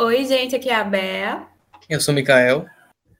Oi, gente, aqui é a Bea. Eu sou o Mikael.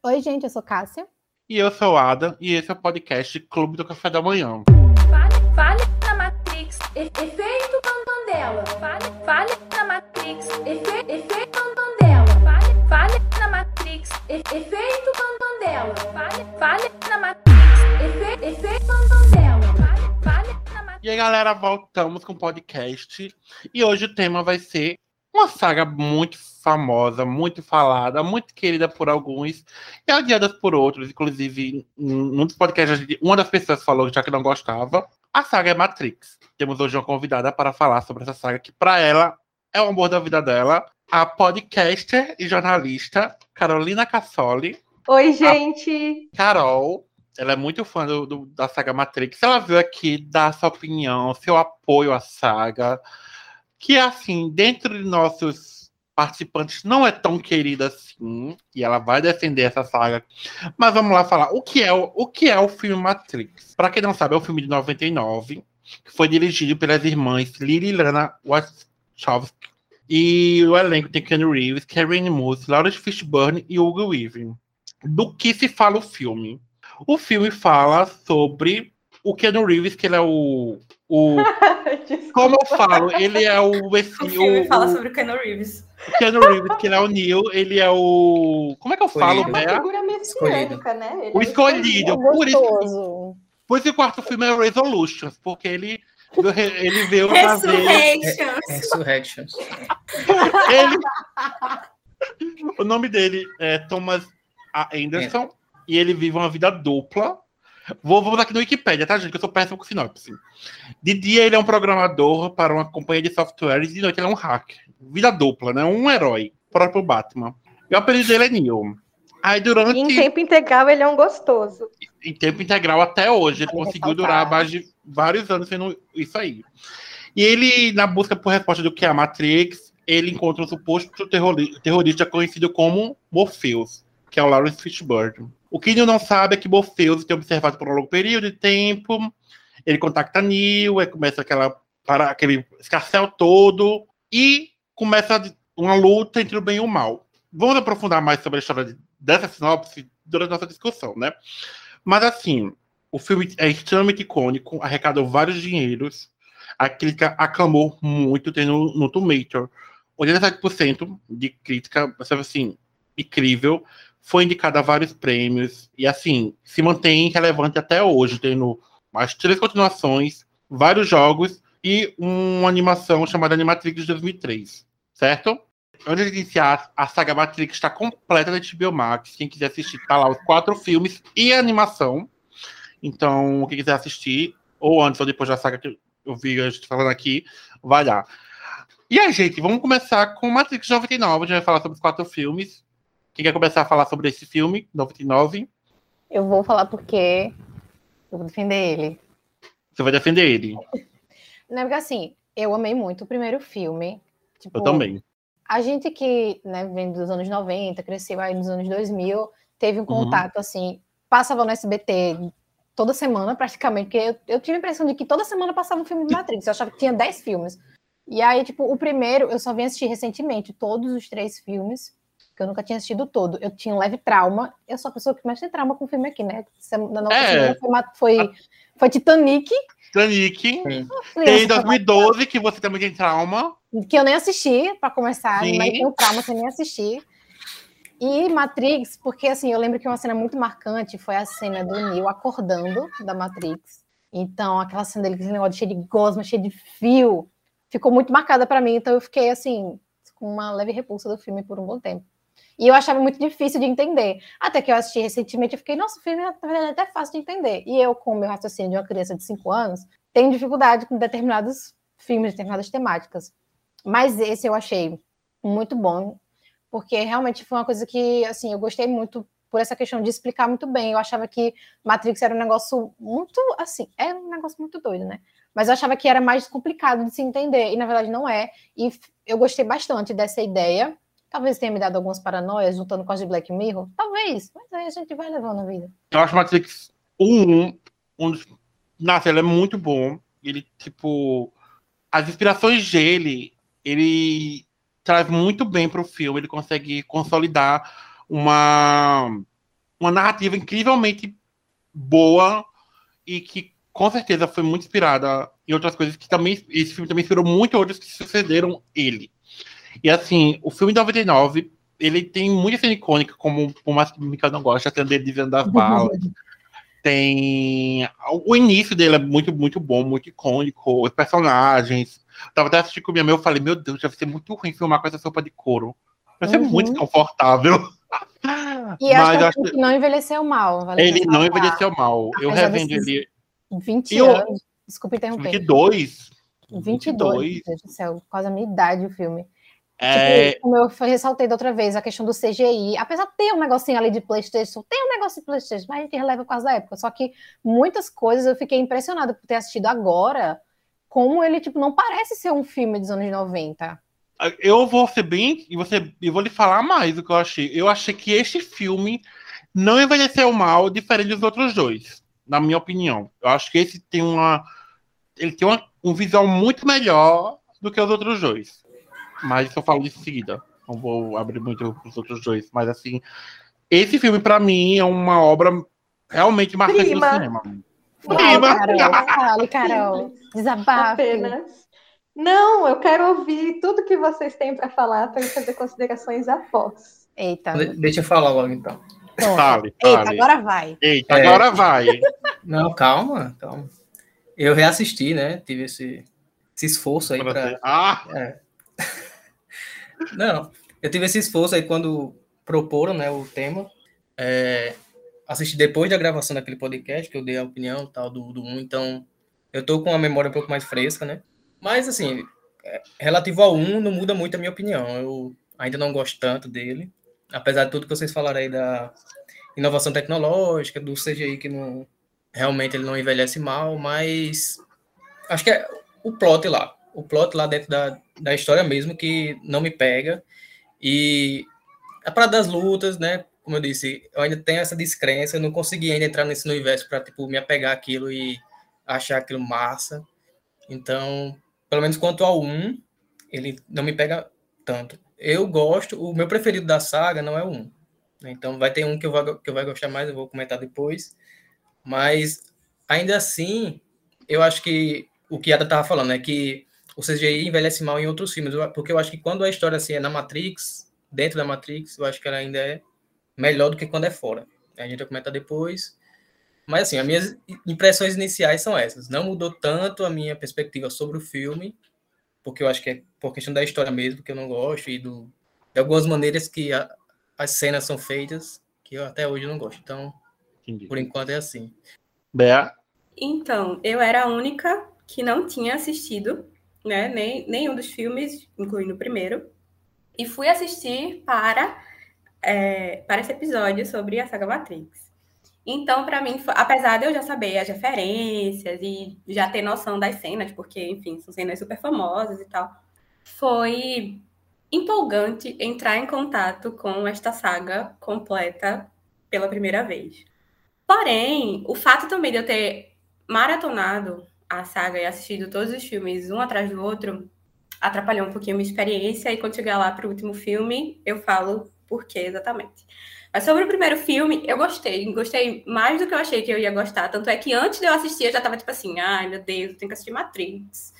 Oi, gente, eu sou Cássia. E eu sou o Adam, e esse é o podcast Clube do Café da Manhã. Fale, fale na Matrix, efeito Mandela. Fale, fale na Matrix, efe, efeito Mandela. Fale, fale na Matrix, efeito Mandela. Fale, fale na Matrix, efe, efeito Mandela. Fale, fale na Matrix. E aí, galera, voltamos com o podcast. E hoje o tema vai ser uma saga muito famosa, muito falada, muito querida por alguns e odiada por outros. Inclusive, num dos podcasts, uma das pessoas falou já que não gostava. A saga é Matrix. Temos hoje uma convidada para falar sobre essa saga, que para ela é o amor da vida dela. A podcaster e jornalista Carolina Cassoli. Oi, gente! Carol, ela é muito fã do, do- da saga Matrix. Ela veio aqui dar sua opinião, seu apoio à saga. Que, assim, dentro de nossos participantes, não é tão querida assim. E ela vai defender essa saga. Mas vamos lá falar. O que é o, o, que é o filme Matrix? Para quem não sabe, é um filme de 99, que foi dirigido pelas irmãs Lily e Lana Wachowski. E o elenco tem Ken Reeves, Karen Moose, Lawrence Fishburne e Hugo Weaving. Do que se fala o filme? O filme fala sobre o Keanu Reeves, que ele é o. o como eu falo, ele é o. Esse, O filme o, fala o- sobre o Keanu Reeves. o Keanu Reeves, que ele é o Neil, ele é o. Como é que eu falo, Escolhido. É uma figura messiânica, né? Ele O é escolhido. É Por isso, por isso que o quarto filme é Resolutions, porque ele, ele veio. Resurrections. Resurrections. Ele... o nome dele é Thomas A. Anderson e ele vive uma vida dupla. Vou, vamos aqui no Wikipedia, tá, gente? Que eu sou péssimo com sinopse. De dia, ele é um programador para uma companhia de software e de noite, ele é um hacker. Vida dupla, né? Um herói, próprio Batman. E o apelido dele é Neil. Aí, durante. E em tempo integral, ele é um gostoso. em tempo integral até hoje. Ele Vale conseguiu ressaltar. durar mais de vários anos sendo isso aí. E ele, na busca por resposta do que é a Matrix, ele encontra um suposto terrori- terrorista conhecido como Morpheus, que é o Lawrence Fishburne. O que ele não sabe é que Morpheus tem observado por um longo período de tempo. Ele contacta Neil, aí começa aquela, para, aquele escarcel todo e começa uma luta entre o bem e o mal. Vamos aprofundar mais sobre a história de- dessa sinopse durante a nossa discussão, né? Mas assim, o filme é extremamente icônico, arrecadou vários dinheiros. A crítica aclamou muito, tem no, no Tomato. 87% de crítica, assim, incrível. Foi indicado a vários prêmios. E assim, se mantém relevante até hoje, tendo mais três continuações, vários jogos e uma animação chamada Animatrix de 2003. Certo? Antes de iniciar, a saga Matrix está completa na HBO Max. Quem quiser assistir, tá lá os quatro filmes e a animação. Então, quem quiser assistir, ou antes ou depois da saga que eu vi a gente falando aqui, vai lá. E aí, gente, vamos começar com Matrix 99. A gente vai falar sobre os quatro filmes. Quem quer começar a falar sobre esse filme, 99? Eu vou falar porque eu vou defender ele. Você vai defender ele. Não, porque assim, eu amei muito o primeiro filme. Tipo, Eu também. A gente que né, vem dos anos 90, cresceu aí nos anos 2000, teve um contato assim, passava no SBT toda semana praticamente, porque eu, eu tive a impressão de que toda semana passava um filme de Matrix, eu achava que tinha 10 filmes. E aí, tipo, o primeiro eu só vim assistir recentemente, todos os três filmes, que eu nunca tinha assistido todo. Eu tinha um leve trauma, eu sou a pessoa que mais tem trauma com filme aqui, né? Na nossa É. semana foi, foi, foi Titanic. Titanic. Sim. Tem criança, 2012, que você também tem trauma. que eu nem assisti, para começar, Sim. mas tenho trauma sem nem assistir. E Matrix, porque assim, eu lembro que uma cena muito marcante foi a cena do Neo acordando da Matrix. Então, aquela cena dele com esse negócio cheio de gosma, cheio de fio, ficou muito marcada para mim, então eu fiquei assim, com uma leve repulsa do filme por um bom tempo. E eu achava muito difícil de entender. Até que eu assisti recentemente, eu fiquei, nossa, o filme verdade é até fácil de entender. E eu, com o meu raciocínio de uma criança de 5 anos, tenho dificuldade com determinados filmes, determinadas temáticas. Mas esse eu achei muito bom, porque realmente foi uma coisa que, assim, eu gostei muito por essa questão de explicar muito bem. Eu achava que Matrix era um negócio muito, assim, é um negócio muito doido, né? Mas eu achava que era mais complicado de se entender, e na verdade não é. E eu gostei bastante dessa ideia. Talvez tenha me dado algumas paranoias, juntando com as de Black Mirror. Talvez, mas aí a gente vai levando a vida. Eu acho Matrix 1, um dos. Nossa, ele é muito bom. Ele, tipo. As inspirações dele, ele traz muito bem para o filme. Ele consegue consolidar uma, uma narrativa incrivelmente boa e que com certeza foi muito inspirada em outras coisas que também esse filme também inspirou muito outros que sucederam ele. E assim, o filme de 99, ele tem muita cena icônica, como por mais que o Mikael não gosta, a cena dele dizendo das balas. tem o início dele é muito muito bom, muito icônico, os personagens. Tava até assistindo com minha mãe, eu falei, meu Deus, deve ser muito ruim filmar com essa sopa de couro. Vai ser Uhum. muito desconfortável. E acho Mas que acho que não envelheceu mal. vale Ele não envelheceu mal. Eu Apesar revendo ele 20 Eu- anos. Desculpa interromper. 22. 22, meu Deus do céu, quase a minha idade o filme. É, Tipo, como eu ressaltei da outra vez, a questão do CGI, apesar de ter um negocinho ali de Playstation, tem um negócio de Playstation, mas a gente releva por causa da época. Só que muitas coisas eu fiquei impressionada por ter assistido agora, como ele, tipo, não parece ser um filme dos anos 90. eu vou ser bem. E você, eu vou lhe falar mais do que eu achei. Eu achei que este filme não envelheceu mal, diferente dos outros dois, na minha opinião. Eu acho que esse tem uma. Ele tem uma, um visual muito melhor do que os outros dois. Mas eu falo em seguida. Não vou abrir muito os outros dois. Mas assim, esse filme, pra mim, é uma obra realmente marcante Prima. no cinema. Fala, Prima. Carol, fale, Carol. Desabafe. Apenas. Não, eu quero ouvir tudo que vocês têm para falar para eu fazer considerações após. Eita. De- Deixa eu falar logo então. Fale, Eita, fale. agora vai. Eita, É. agora vai. Não, calma, calma. Eu reassisti, né? Tive esse, esse esforço aí Pra pra. você. Não, eu tive esse esforço aí quando proporam, né, o tema. É, assisti depois da gravação daquele podcast, que eu dei a opinião tal do, do 1, então eu tô com a memória um pouco mais fresca, né? Mas, assim, é, relativo ao 1, não muda muito a minha opinião. Eu ainda não gosto tanto dele, apesar de tudo que vocês falaram aí da inovação tecnológica, do CGI que não realmente ele não envelhece mal, mas acho que é o plot lá, o plot lá dentro da, da história mesmo que não me pega. E a parada das lutas, né? Como eu disse, eu ainda tenho essa descrença, eu não consegui ainda entrar nesse universo para tipo me apegar aquilo e achar aquilo massa. Então, pelo menos quanto ao 1, ele não me pega tanto. Eu gosto, o meu preferido da saga não é o 1. né? Então vai ter um que eu vou, que eu vou gostar mais, eu vou comentar depois. Mas ainda assim, eu acho que o que Ada estava falando é que o CGI envelhece mal em outros filmes, porque eu acho que quando a história assim é na Matrix, dentro da Matrix, eu acho que ela ainda é melhor do que quando é fora. A gente vai comentar depois. Mas assim, as minhas impressões iniciais são essas. Não mudou tanto a minha perspectiva sobre o filme, porque eu acho que é por questão da história mesmo, que eu não gosto, e do, de algumas maneiras que a- as cenas são feitas, que eu até hoje não gosto. Então, entendi. por enquanto é assim. Bea, Então, eu era a única que não tinha assistido, né, nem, nenhum dos filmes, incluindo o primeiro, e fui assistir para, é, para esse episódio sobre a saga Matrix. Então, para mim, foi- apesar de eu já saber as referências e já ter noção das cenas, porque, enfim, são cenas super famosas e tal, foi empolgante entrar em contato com esta saga completa pela primeira vez. Porém, o fato também de eu ter maratonado a saga e assistido todos os filmes um atrás do outro atrapalhou um pouquinho a minha experiência. E quando chegar lá para o último filme, eu falo por quê exatamente. Mas sobre o primeiro filme, eu gostei. Gostei mais do que eu achei que eu ia gostar. Tanto é que antes de eu assistir, eu já tava tipo assim: ai meu Deus, eu tenho que assistir Matrix.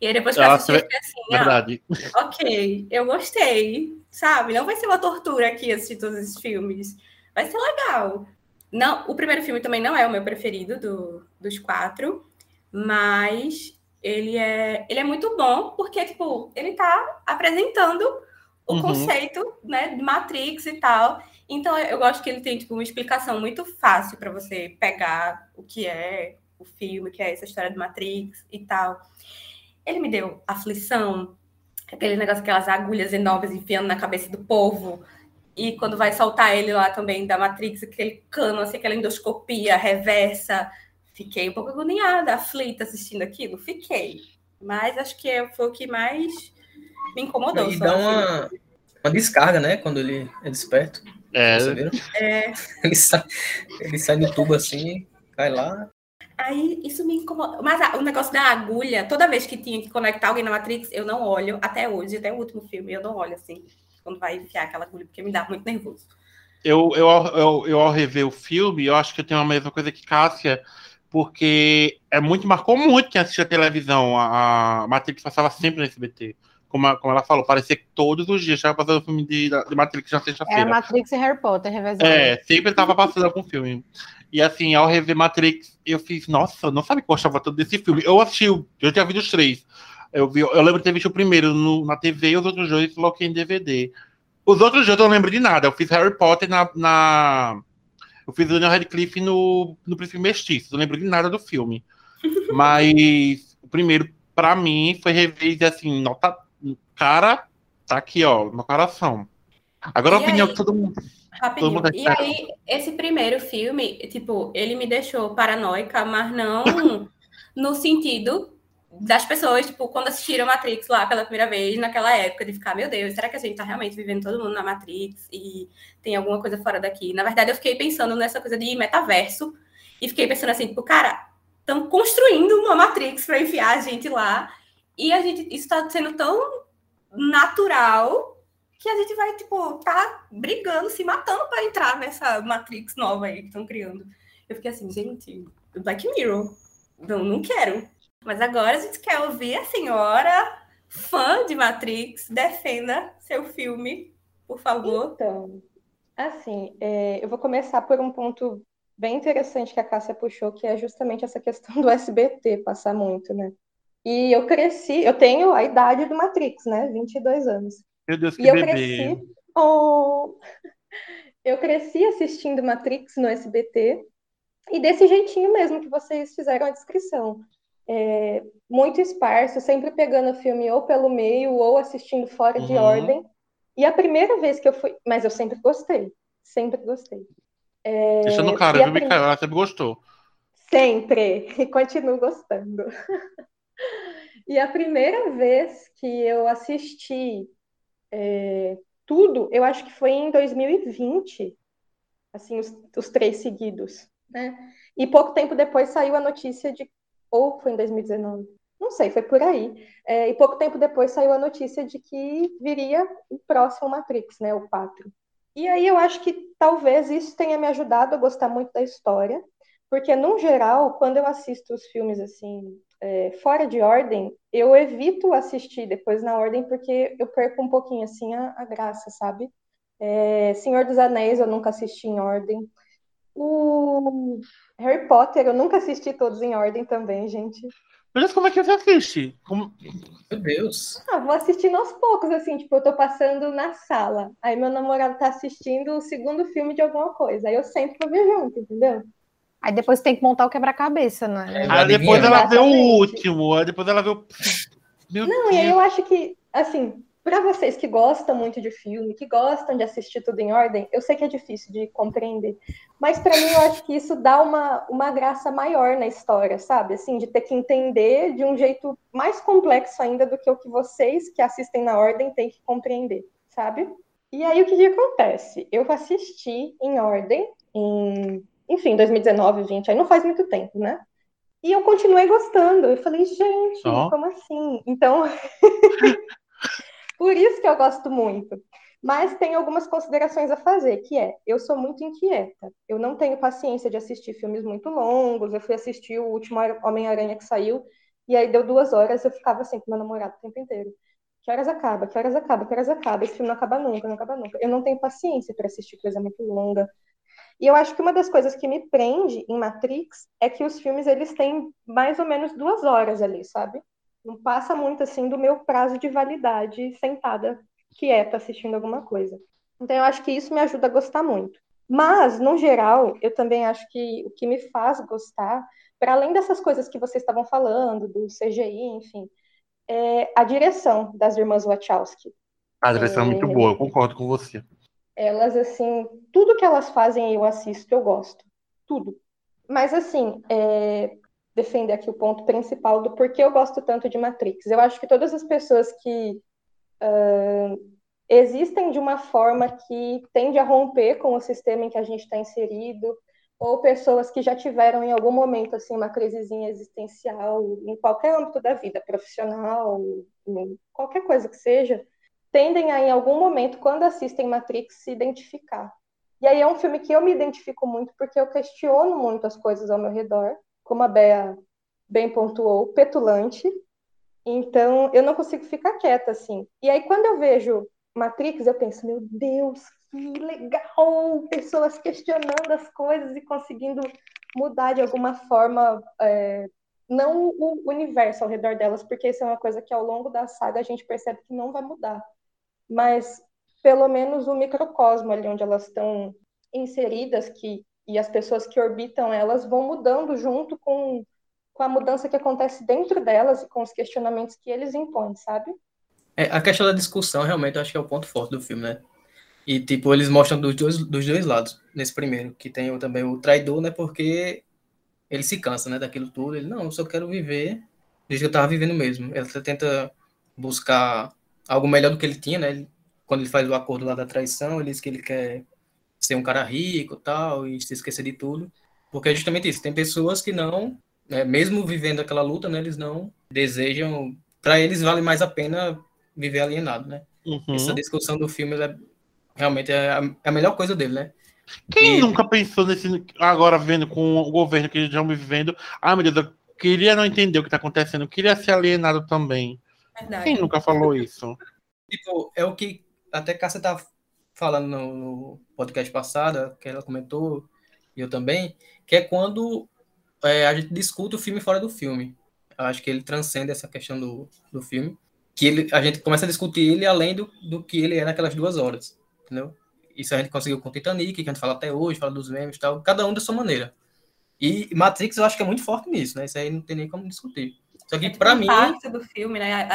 E aí depois que eu Ah, assisti, eu fiquei assim: ah, verdade. ok, eu gostei, sabe? Não vai ser uma tortura aqui assistir todos esses filmes. Vai ser legal. Não, o primeiro filme também não é o meu preferido do, dos quatro, mas ele é, ele é muito bom porque, tipo, ele tá apresentando o Uhum. conceito, né, de Matrix e tal. Então, eu gosto que ele tem, tipo, uma explicação muito fácil para você pegar o que é o filme, o que é essa história de Matrix e tal. Ele me deu aflição, aquele negócio, aquelas agulhas enormes enfiando na cabeça do povo. E quando vai soltar ele lá também da Matrix, aquele cano, assim, aquela endoscopia reversa. Fiquei um pouco agoniada, aflita assistindo aquilo. Fiquei. Mas acho que foi o que mais me incomodou. E dá assim. uma, uma descarga, né? Quando ele é desperto. É, Você viu? É, Ele sai, ele sai do tubo assim, cai lá. Aí isso me incomoda. Mas ah, o negócio da agulha, toda vez que tinha que conectar alguém na Matrix, eu não olho, até hoje, até o último filme, eu não olho assim, quando vai enfiar aquela agulha, porque me dá muito nervoso. Eu, eu, eu, eu, ao rever o filme, eu acho que eu tenho a mesma coisa que Cássia, porque é muito, marcou muito quem assistia a televisão. A, a Matrix passava sempre no SBT. Como, como ela falou, parecia que todos os dias estava passando filme de, de Matrix na Era sexta-feira. Matrix e Harry Potter revezando. É, sempre tava passando algum filme. E assim, ao rever Matrix, eu fiz, nossa, não sabia que eu gostava tanto desse filme. Eu assisti, eu já vi os três. Eu, vi, eu lembro de ter visto o primeiro no- na TV e os outros dois coloquei em DVD. Os outros dois eu não lembro de nada. Eu fiz Harry Potter na. na- eu fiz Daniel Radcliffe no, no Príncipe Mestiço. Não lembro de nada do filme. Mas o primeiro, pra mim, foi rever assim, nota. Cara, tá aqui, ó, no coração. Agora a E opinião aí? que todo mundo. Rapidinho. mundo E aí, esse primeiro filme, tipo, ele me deixou paranoica, mas não no sentido das pessoas, tipo, quando assistiram Matrix lá pela primeira vez, naquela época, de ficar, meu Deus, será que a gente tá realmente vivendo todo mundo na Matrix e tem alguma coisa fora daqui? Na verdade, eu fiquei pensando nessa coisa de metaverso e fiquei pensando assim, tipo, cara, estão construindo uma Matrix para enfiar a gente lá e a gente, isso tá sendo tão natural que a gente vai, tipo, tá brigando, se matando para entrar nessa Matrix nova aí que estão criando. Eu fiquei assim, gente, Black Mirror, não, não quero. Mas agora a gente quer ouvir a senhora, fã de Matrix, defenda seu filme, por favor. Então, assim, é, eu vou começar por um ponto bem interessante que a Cássia puxou, que é justamente essa questão do SBT passar muito, né? E eu cresci, eu tenho a idade do Matrix, né? 22 anos. Meu Deus, que E eu bebê. cresci. Oh, eu cresci assistindo Matrix no SBT e desse jeitinho mesmo que vocês fizeram a descrição. É, muito esparso, sempre pegando o filme ou pelo meio ou assistindo fora de Uhum. ordem. E a primeira vez que eu fui. Mas eu sempre gostei. Sempre gostei. É, Deixando claro, e a viu, Micaela? Ela sempre gostou. Sempre, e continuo gostando. E a primeira vez que eu assisti é, tudo, eu acho que foi em 2020, assim, os, os três seguidos, né? E pouco tempo depois saiu a notícia de, ou foi em 2019, não sei, foi por aí. É, e pouco tempo depois saiu a notícia de que viria o próximo Matrix, né, o 4. E aí eu acho que talvez isso tenha me ajudado a gostar muito da história, porque, no geral, quando eu assisto os filmes assim, é, fora de ordem, eu evito assistir depois na ordem, porque eu perco um pouquinho assim a, a graça, sabe? É, Senhor dos Anéis eu nunca assisti em ordem. O Harry Potter eu nunca assisti todos em ordem também, gente. Deus, como é que você assiste? Como... Meu Deus. Ah, vou assistindo aos poucos, assim, tipo, eu tô passando na sala, aí meu namorado tá assistindo o segundo filme de alguma coisa, aí eu sempre vou ver junto, entendeu? Aí depois tem que montar o quebra-cabeça, né? É. Aí depois ela vê o último, aí depois ela vê o. Meu Não, e aí Deus. eu acho que, assim, para vocês que gostam muito de filme, que gostam de assistir tudo em ordem, eu sei que é difícil de compreender, mas para mim eu acho que isso dá uma, uma graça maior na história, sabe? Assim, de ter que entender de um jeito mais complexo ainda do que o que vocês que assistem na ordem têm que compreender, sabe? E aí o que, que acontece? Eu assisti em ordem em, enfim, 2019, 20, aí não faz muito tempo, né? E eu continuei gostando. Eu falei, gente, Ó. como assim? Então, por isso que eu gosto muito. Mas tem algumas considerações a fazer, que é, eu sou muito inquieta. Eu não tenho paciência de assistir filmes muito longos. Eu fui assistir o último Homem-Aranha que saiu, e aí deu duas horas, eu ficava assim com meu namorado o tempo inteiro. Que horas acaba? Que horas acaba? Que horas acaba? Esse filme não acaba nunca, não acaba nunca. Eu não tenho paciência para assistir coisa muito longa. E eu acho que uma das coisas que me prende em Matrix é que os filmes eles têm mais ou menos duas horas ali, sabe? Não passa muito assim do meu prazo de validade sentada quieta assistindo alguma coisa. Então eu acho que isso me ajuda a gostar muito. Mas, no geral, eu também acho que o que me faz gostar, para além dessas coisas que vocês estavam falando, do CGI, enfim, é a direção das irmãs Wachowski. A direção é muito É. boa, eu concordo com você. Elas, assim, tudo que elas fazem eu assisto, eu gosto. Tudo. Mas, assim, é, defender aqui o ponto principal do porquê eu gosto tanto de Matrix. Eu acho que todas as pessoas que ah, existem de uma forma que tende a romper com o sistema em que a gente está inserido, ou pessoas que já tiveram em algum momento assim uma crisezinha existencial em qualquer âmbito da vida, profissional, qualquer coisa que seja, tendem a em algum momento quando assistem Matrix se identificar. E aí é um filme que eu me identifico muito porque eu questiono muito as coisas ao meu redor, como a Bea bem pontuou, petulante. Então, eu não consigo ficar quieta assim. E aí quando eu vejo Matrix, eu penso, meu Deus, que legal! Pessoas questionando as coisas e conseguindo mudar de alguma forma, é, não o universo ao redor delas, porque isso é uma coisa que ao longo da saga a gente percebe que não vai mudar. Mas pelo menos o microcosmo ali onde elas estão inseridas, que e as pessoas que orbitam elas vão mudando junto com, com a mudança que acontece dentro delas e com os questionamentos que eles impõem, sabe? É, a questão da discussão realmente eu acho que é o ponto forte do filme, né? E, tipo, eles mostram dos dois, dos dois lados, nesse primeiro, que tem também o traidor, né? Porque ele se cansa, né, daquilo tudo. Ele, não, eu só quero viver do jeito que eu tava vivendo mesmo. Ele tenta buscar algo melhor do que ele tinha, né? Ele, quando ele faz o acordo lá da traição, ele diz que ele quer ser um cara rico tal, e se esquecer de tudo. Porque é justamente isso. Tem pessoas que não, né, mesmo vivendo aquela luta, né, eles não desejam. Para eles vale mais a pena viver alienado, né? Uhum. Essa discussão do filme é realmente é a, é a melhor coisa dele, né? Quem E- nunca pensou nesse. Agora vendo com o governo que eles estão vivendo. Ah, meu Deus, eu queria não entender o que está acontecendo, eu queria ser alienado também. Verdade. Quem nunca falou isso? Tipo, é o que até Cássia tá falando no, podcast passado, que ela comentou, e eu também, que é quando é, a gente discute o filme fora do filme. Eu acho que ele transcende essa questão do, do filme, que ele, a gente começa a discutir ele além do, do que ele é naquelas duas horas, entendeu? Isso a gente conseguiu com Titanic, que a gente fala até hoje, fala dos memes e tal, cada um da sua maneira. E Matrix eu acho que é muito forte nisso, né? Isso aí não tem nem como discutir. Só que pra o mim, impacto do filme, né?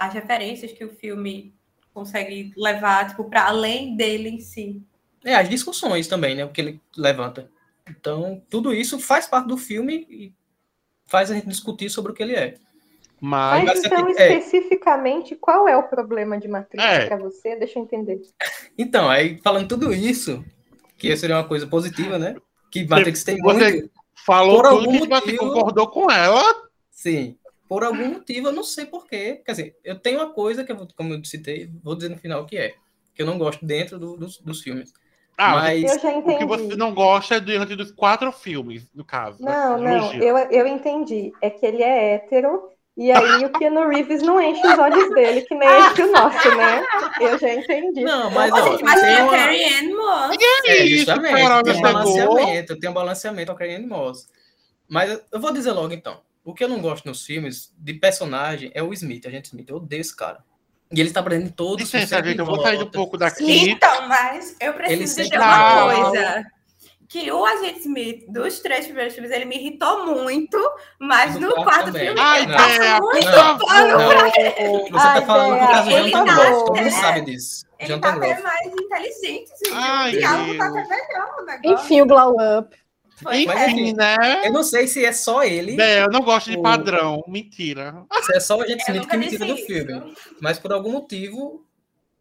As referências que o filme consegue levar, tipo, para além dele em si. É, as discussões também, né? O que ele levanta. Então, tudo isso faz parte do filme e faz a gente discutir sobre o que ele é. Mas. Mas então, é. especificamente, qual é o problema de Matrix É. para você? Deixa eu entender. Então, aí falando tudo isso, que seria uma coisa positiva, né? Que Matrix tem Você- muito. Falou Por tudo algum que motivo- concordou com ela. Sim. Por algum motivo, eu não sei porquê. Quer dizer, eu tenho uma coisa que, eu, vou- como eu citei, vou dizer no final o que é. Que eu não gosto dentro do- dos, dos filmes. Ah, Mas. Eu já o que você não gosta é diante dos quatro filmes, no caso. Não, né? não, eu, eu entendi. É que ele é hétero, e aí o Keanu Reeves não enche os olhos dele, que nem enche o nosso, né? Eu já entendi. Não, mas, Ô, ó, gente, mas tem tem a Carrie Ann Moss. É, Isso, justamente. Carol, tem um balanceamento, tem um balanceamento ao Carrie Moss. Mas eu- eu vou dizer logo então. O que eu não gosto nos filmes de personagem é o Smith, a gente Smith. Eu odeio esse cara. E ele tá aprendendo todos os Licença, gente, eu vou sair um pouco daqui. Então, mas eu Ele preciso dizer uma fala. coisa. Que o Agente Smith, dos três primeiros filmes, ele me irritou muito, mas Do no quarto também. filme, Ai, eu passo Bea, muito Não, pano não. pra Você Ai, tá falando por causa do ele Jonathan tá- Groff, todo mundo sabe disso. Ele Jonathan tá até mais inteligente, gente. Ai, o diálogo tá até melhor o negócio. Enfim, o Glow Up. Foi, Mas é. Enfim, né? Eu não sei se é só ele, É, eu não gosto de padrão. Mentira. se é só o Agente Eu Smith que me tira do filme. Mas por algum motivo,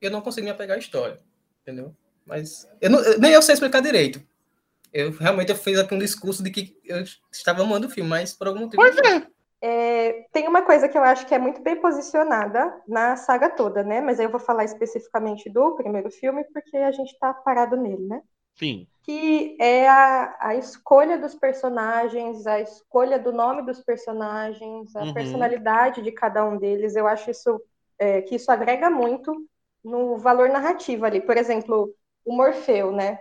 eu não consigo me apegar à história. Entendeu? Mas eu não- nem eu sei explicar direito. Eu realmente eu fiz aqui um discurso de que eu estava amando o filme, mas por algum motivo. Pois é. É, tem uma coisa que eu acho que é muito bem posicionada na saga toda, né? Mas aí eu vou falar especificamente do primeiro filme, porque a gente tá parado nele, né? Sim. que é a, a escolha dos personagens, a escolha do nome dos personagens, a Uhum. personalidade de cada um deles. Eu acho isso é, que isso agrega muito no valor narrativo ali. Por exemplo, o Morfeu, né?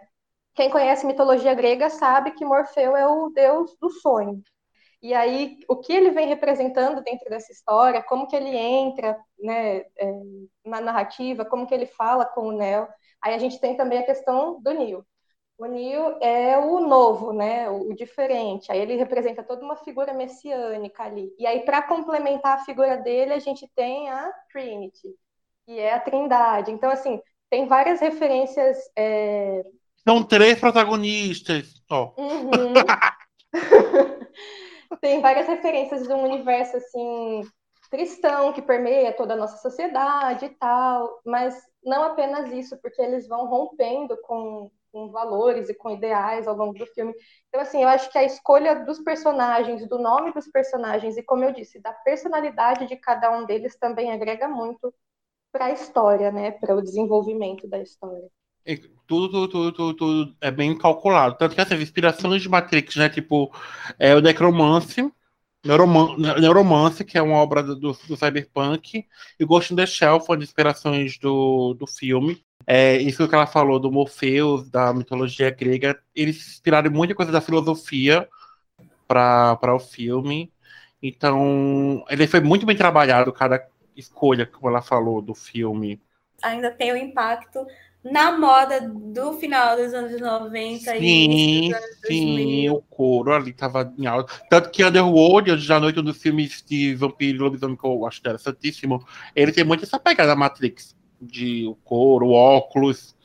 Quem conhece mitologia grega sabe que Morfeu é o deus do sonho. E aí, o que ele vem representando dentro dessa história, como que ele entra né, é, na narrativa, como que ele fala com o Neo. Aí a gente tem também a questão do Neo. O Neo é o novo, né? O, o diferente. Aí ele representa toda uma figura messiânica ali. E aí, para complementar a figura dele, a gente tem a Trinity, que é a Trindade. Então, assim, tem várias referências. é, São três protagonistas. Ó. Uhum. Tem várias referências de um universo assim cristão que permeia toda a nossa sociedade e tal, mas não apenas isso, porque eles vão rompendo com com valores e com ideais ao longo do filme. Então, assim, eu acho que a escolha dos personagens, do nome dos personagens e, como eu disse, da personalidade de cada um deles também agrega muito para a história, né? Para o desenvolvimento da história. Tudo, tudo, tudo, tudo, tudo é bem calculado. Tanto que essas inspirações de Matrix, né? Tipo, é o Necromance, Neuroman Neuromance, que é uma obra do, do, Cyberpunk, e Ghost in the Shell foi uma das inspirações do, do filme. É, isso que ela falou do Morpheus, da mitologia grega, eles inspiraram muita coisa da filosofia para o filme. Então, ele foi muito bem trabalhado, cada escolha, como ela falou, do filme. Ainda tem o impacto na moda do final dos anos 90 e Sim, anos sim, 2000. o couro ali tava em alta. Tanto que Underworld, Anjos da Noite, um dos filmes de vampiro e lobisomem que eu acho interessantíssimo, ele tem muito essa pegada Matrix, de o couro, o óculos.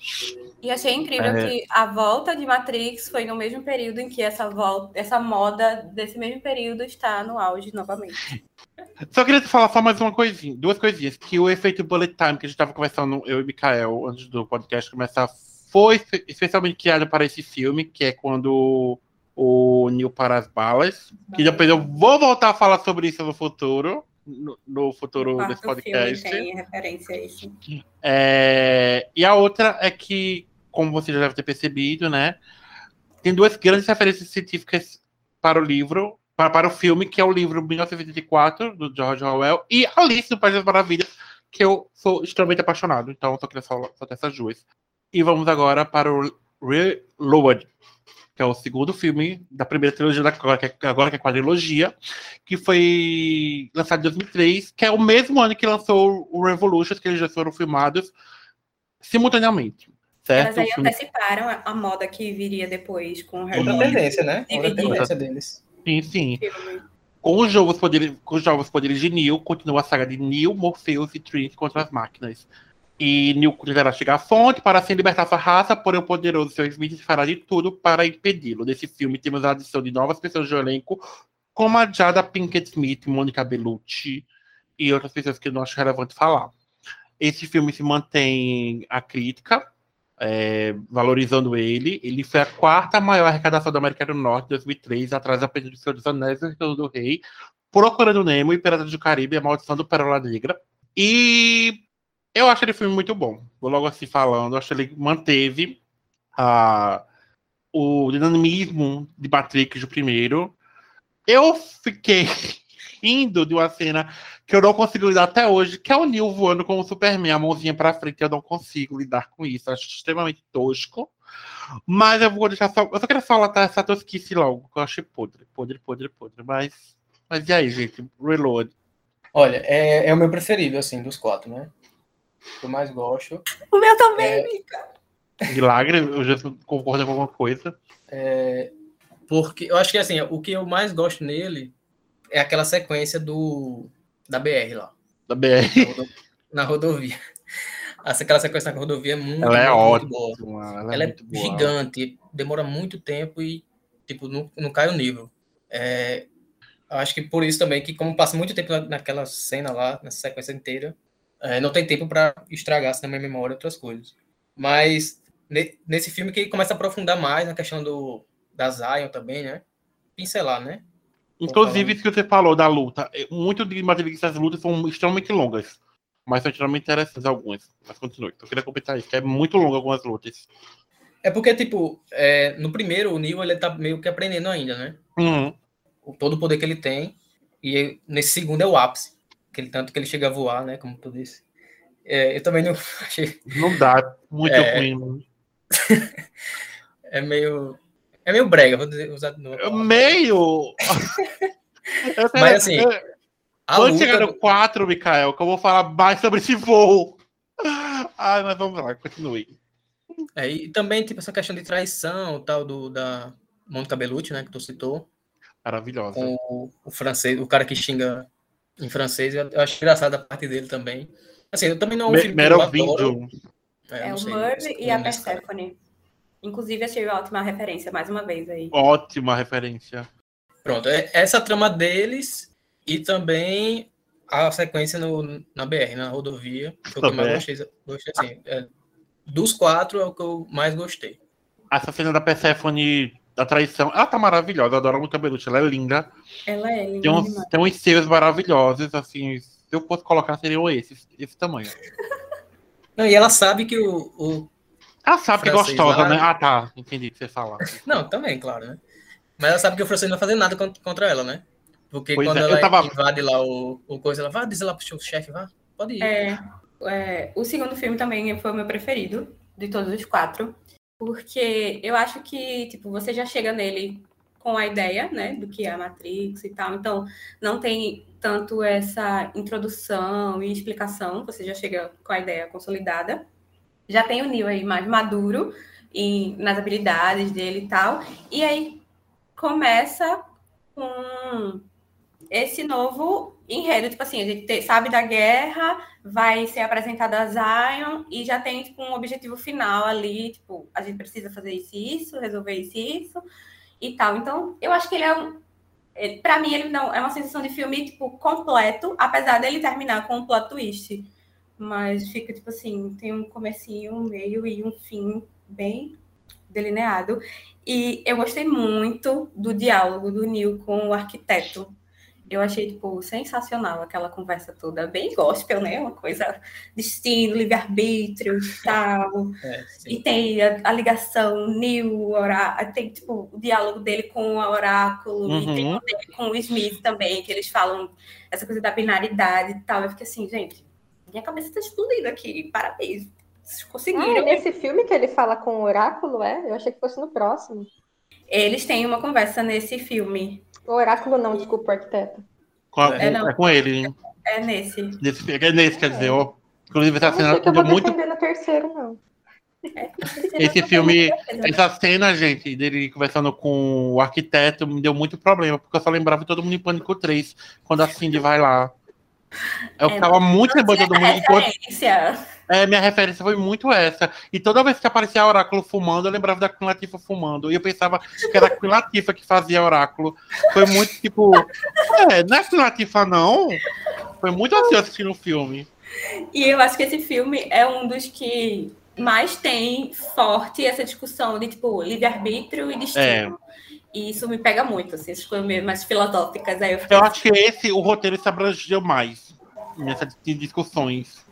E achei incrível É. que a volta de Matrix foi no mesmo período em que essa volta, essa moda desse mesmo período está no auge novamente. Só queria falar só mais uma coisinha, duas coisinhas, que o efeito bullet time que a gente tava conversando, eu e Mikael, antes do podcast começar, foi espe- especialmente criado para esse filme, que é quando o Neil para as balas. Que depois eu vou voltar a falar sobre isso no futuro, no, no futuro desse podcast. filme tem referência a isso. É, E a outra é que, como você já deve ter percebido, né? Tem duas grandes referências científicas para o livro, para, para o filme, que é o livro 1984, do George Orwell, e Alice no País das Maravilhas, que eu sou extremamente apaixonado. Então, só queria falar só dessas duas. E vamos agora para o Reload, que é o segundo filme da primeira trilogia da agora, que é, agora que é quadrilogia, que foi lançado em 2003, que é o mesmo ano que lançou o Revolution, que eles já foram filmados simultaneamente. Certo? Elas aí filme- anteciparam a, a moda que viria depois com o Outra tendência, né? Outra tendência deles. Sim, sim. filme. Com os jogos poderes, com os jogos poderes de Neo, continua a saga de Neo, Morpheus e Trinity contra as máquinas. E Neo tentará chegar à fonte para assim libertar sua raça, porém o poderoso seu Smith fará de tudo para impedi-lo. Nesse filme temos a adição de novas pessoas do elenco, como a Jada Pinkett Smith, Mônica Bellucci e outras pessoas que eu não acho relevante falar. Esse filme se mantém a crítica, é, valorizando ele. Ele foi a quarta maior arrecadação da América do Norte em 2003, atrás apenas do Senhor dos Anéis, Retorno do Rei, Procurando Nemo e do Caribe, A Maldição do Pérola Negra. E eu acho ele filme muito bom. Vou logo assim falando, acho que ele manteve a, o dinamismo de Matrix do primeiro. Eu fiquei rindo de uma cena que eu não consigo lidar até hoje, que é o Neil voando com o Superman, a mãozinha pra frente, eu não consigo lidar com isso, acho extremamente tosco. Mas eu vou deixar só. Eu só queria falar essa tosquice logo, que eu achei podre, podre, podre, podre. Mas. Mas e aí, gente? Reload. Olha, é, é o meu preferido, assim, dos quatro, né? Que eu mais gosto. O meu também, É. Mica. Milagre, eu já concordo com alguma coisa. Porque eu acho que, assim, o que eu mais gosto nele é aquela sequência do da BR lá, Da BR. na, rodo- na rodovia. Essa- Aquela sequência na rodovia é muito, Ela é muito, muito boa. ótima. Ela, Ela é muito boa. gigante, demora muito tempo e, tipo, não, não cai o nível. É, eu acho que por isso também, que como passa muito tempo na- naquela cena lá, nessa sequência inteira, é, não tem tempo para estragar assim, na minha memória outras coisas. Mas ne- nesse filme que começa a aprofundar mais na questão do, da Zion também, né? Pincelar, né? Inclusive, isso que você falou da luta. é, Muito de Matrix, essas lutas são extremamente longas. Mas são extremamente interessantes algumas. Mas continue. Eu queria comentar isso, que é muito longo algumas lutas. É porque, tipo, é, no primeiro, o Neo, ele tá meio que aprendendo ainda, né? Uhum. o- todo o poder que ele tem. E nesse segundo é o ápice. Aquele tanto que ele chega a voar, né? Como tu disse. É, eu também não achei. Não dá. Muito É. ruim. É meio. É meio brega, vou dizer, usar de novo. Meio. Mas, assim, eu- A Quando luta chegar no do- 4, Mikael, que eu vou falar mais sobre esse voo. Ai, mas vamos lá, continue. é, e também, tipo, essa questão de traição tal do, da Mônica Bellucci, né? Que tu citou. Maravilhosa. Com o, o francês, o cara que xinga em francês. Eu, eu acho engraçado a parte dele também. Assim, eu também não é Me-. Merovingio. É, É o esse e a. Persephone. Inclusive, achei ótima referência, mais uma vez aí. Ótima referência. Pronto, é essa trama deles e também a sequência no, na BR, na rodovia. Foi o que eu mais gostei. gostei assim, é, dos quatro é o que eu mais gostei. Essa cena da Persephone, da traição, ela tá maravilhosa. Eu adoro a Mônica Bellucci, ela é linda. Ela é linda Tem uns, demais. tem uns seios maravilhosos, assim. Se eu fosse colocar, seriam esses, esse tamanho. Não, e ela sabe que o. o- Ela sabe que é gostosa, lá. né? Ah, tá. Entendi o que você fala. Não, também, claro, né? Mas ela sabe que o francês não vai fazer nada con- contra ela, né? Porque Pois quando é, ela tava- invade lá o, o coisa, ela vai dizer lá pro chefe, vá, pode ir. É, é, o segundo filme também foi o meu preferido de todos os quatro, porque eu acho que tipo você já chega nele com a ideia, né, do que é a Matrix e tal. Então não tem tanto essa introdução e explicação. Você já chega com a ideia consolidada. Já tem o Neo aí mais maduro em, nas habilidades dele e tal. E aí começa com esse novo enredo, tipo assim, a gente te- sabe da guerra, vai ser apresentada a Zion e já tem tipo um objetivo final ali, tipo, a gente precisa fazer isso e isso, resolver isso e isso e tal. Então, eu acho que ele é um ele- pra mim ele não é uma sensação de filme tipo completo, apesar dele terminar com um plot twist. Mas fica tipo assim, tem um comecinho, um meio e um fim bem delineado. E eu gostei muito do diálogo do Neil com o arquiteto. Eu achei, tipo, sensacional aquela conversa toda. Bem gospel, né? Uma coisa destino, livre-arbítrio e tal. É. E tem a, a ligação Neil, orá- tem, tipo, o diálogo dele com o Oráculo. E tem Uhum. o dele com o Smith também, que eles falam essa coisa da binaridade e tal. Eu fiquei assim, gente, minha cabeça tá explodindo aqui. Parabéns. Vocês Ah, é conseguiram. nesse filme que ele fala com o oráculo, é? Eu achei que fosse no próximo. Eles têm uma conversa nesse filme. O oráculo não, desculpa, o arquiteto. É, não. é com ele. É nesse. Nesse, é nesse, quer dizer. Inclusive, essa não cena que eu deu vou muito. defender no terceiro, não. Esse filme, essa cena, gente, dele conversando com o arquiteto, me deu muito problema, porque eu só lembrava de todo mundo em Pânico 3, quando a Cindy vai lá. Eu É, ficava muito de todo mundo. enquanto-. É, minha referência foi muito essa. E toda vez que aparecia Oráculo fumando, eu lembrava da Queen Latifah fumando. E eu pensava que era a Queen Latifah que fazia Oráculo. Foi muito tipo. É, não é Queen Latifah, não. Foi muito assim eu assistindo o filme. E eu acho que esse filme é um dos que mais tem forte essa discussão de, tipo, livre-arbítrio e destino. E isso me pega muito, assim, essas coisas meio mais filosóficas. Aí eu fiquei Eu acho que esse, o roteiro se abrangeu mais nessas discussões.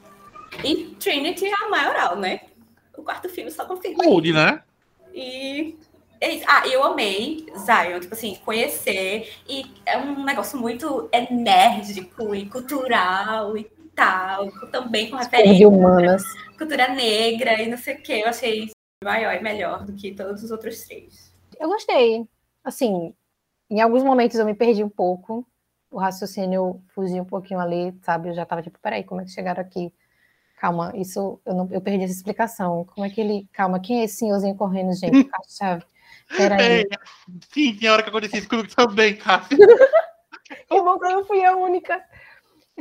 E Trinity é a maioral, né? O quarto filme só confirma. Mude, né? E é. Ah, eu amei Zion, tipo assim, conhecer. E é um negócio muito enérgico e cultural e tal. Também com referência humanas. cultura negra e não sei o que. Eu achei maior e melhor do que todos os outros três. Eu gostei. Assim, em alguns momentos eu me perdi um pouco. O raciocínio fugiu um pouquinho ali, sabe? Eu já tava tipo, peraí, como é que chegaram aqui? Calma, isso eu não eu perdi essa explicação. Como é que ele. Calma, quem é esse senhorzinho correndo, gente? Chave. Peraí. É, sim, tem hora que aconteceu isso comigo também, Cássia. Que bom que eu não fui a única.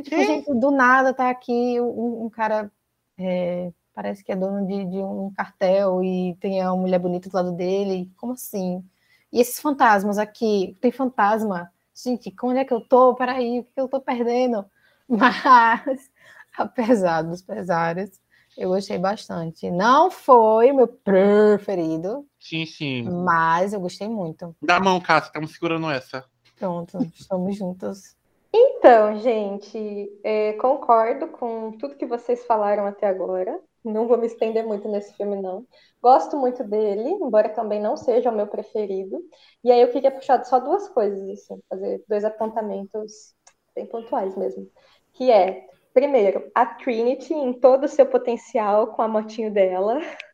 Tipo, gente, do nada tá aqui um, um cara. é, parece que é dono de, de um cartel e tem uma mulher bonita do lado dele. Como assim? E esses fantasmas aqui, tem fantasma. Gente, onde é que eu tô? Peraí, o que eu tô perdendo? Mas, apesar dos pesares, eu gostei bastante. Não foi o meu preferido, Sim, sim. mas eu gostei muito. Dá a mão, Cássia, estamos segurando essa. Pronto, estamos juntas. Então, gente, é, concordo com tudo que vocês falaram até agora. Não vou me estender muito nesse filme, não. Gosto muito dele, embora também não seja o meu preferido. E aí eu queria puxar só duas coisas, assim, fazer dois apontamentos bem pontuais mesmo. Que é, primeiro, a Trinity em todo o seu potencial com a motinho dela.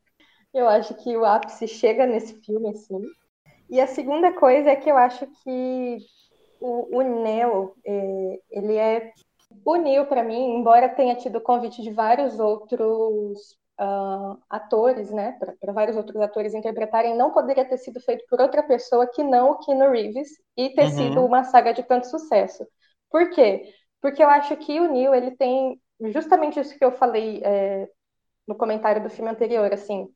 Eu acho que o ápice chega nesse filme, assim. E a segunda coisa é que eu acho que o, o Neo, é, ele é o Neo para mim, embora tenha tido convite de vários outros ah, atores, né, para vários outros atores interpretarem, não poderia ter sido feito por outra pessoa que não o Keanu Reeves e ter Uhum. sido uma saga de tanto sucesso. Por quê? Porque eu acho que o Neo, ele tem justamente isso que eu falei é, no comentário do filme anterior, assim,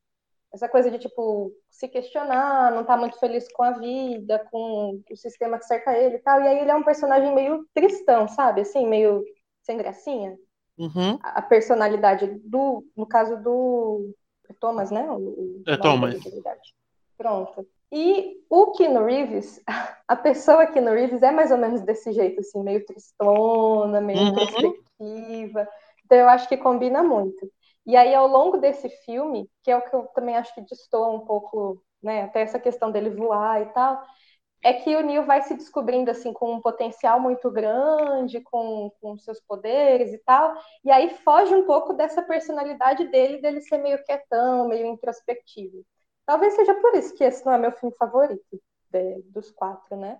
essa coisa de, tipo, se questionar, não tá muito feliz com a vida, com o sistema que cerca ele e tal. E aí ele é um personagem meio tristão, sabe? Assim, meio sem gracinha. Uhum. A a personalidade do, no caso do Thomas, né? O, É Thomas. Pronto. E o Keanu Reeves, a pessoa Keanu Reeves é mais ou menos desse jeito, assim, meio tristona, meio Uhum. introspectiva. Então eu acho que combina muito. E aí, ao longo desse filme, que é o que eu também acho que destoa um pouco, né, até essa questão dele voar e tal, é que o Neo vai se descobrindo, assim, com um potencial muito grande, com, com seus poderes e tal, e aí foge um pouco dessa personalidade dele, dele ser meio quietão, meio introspectivo. Talvez seja por isso que esse não é meu filme favorito de- dos quatro, né?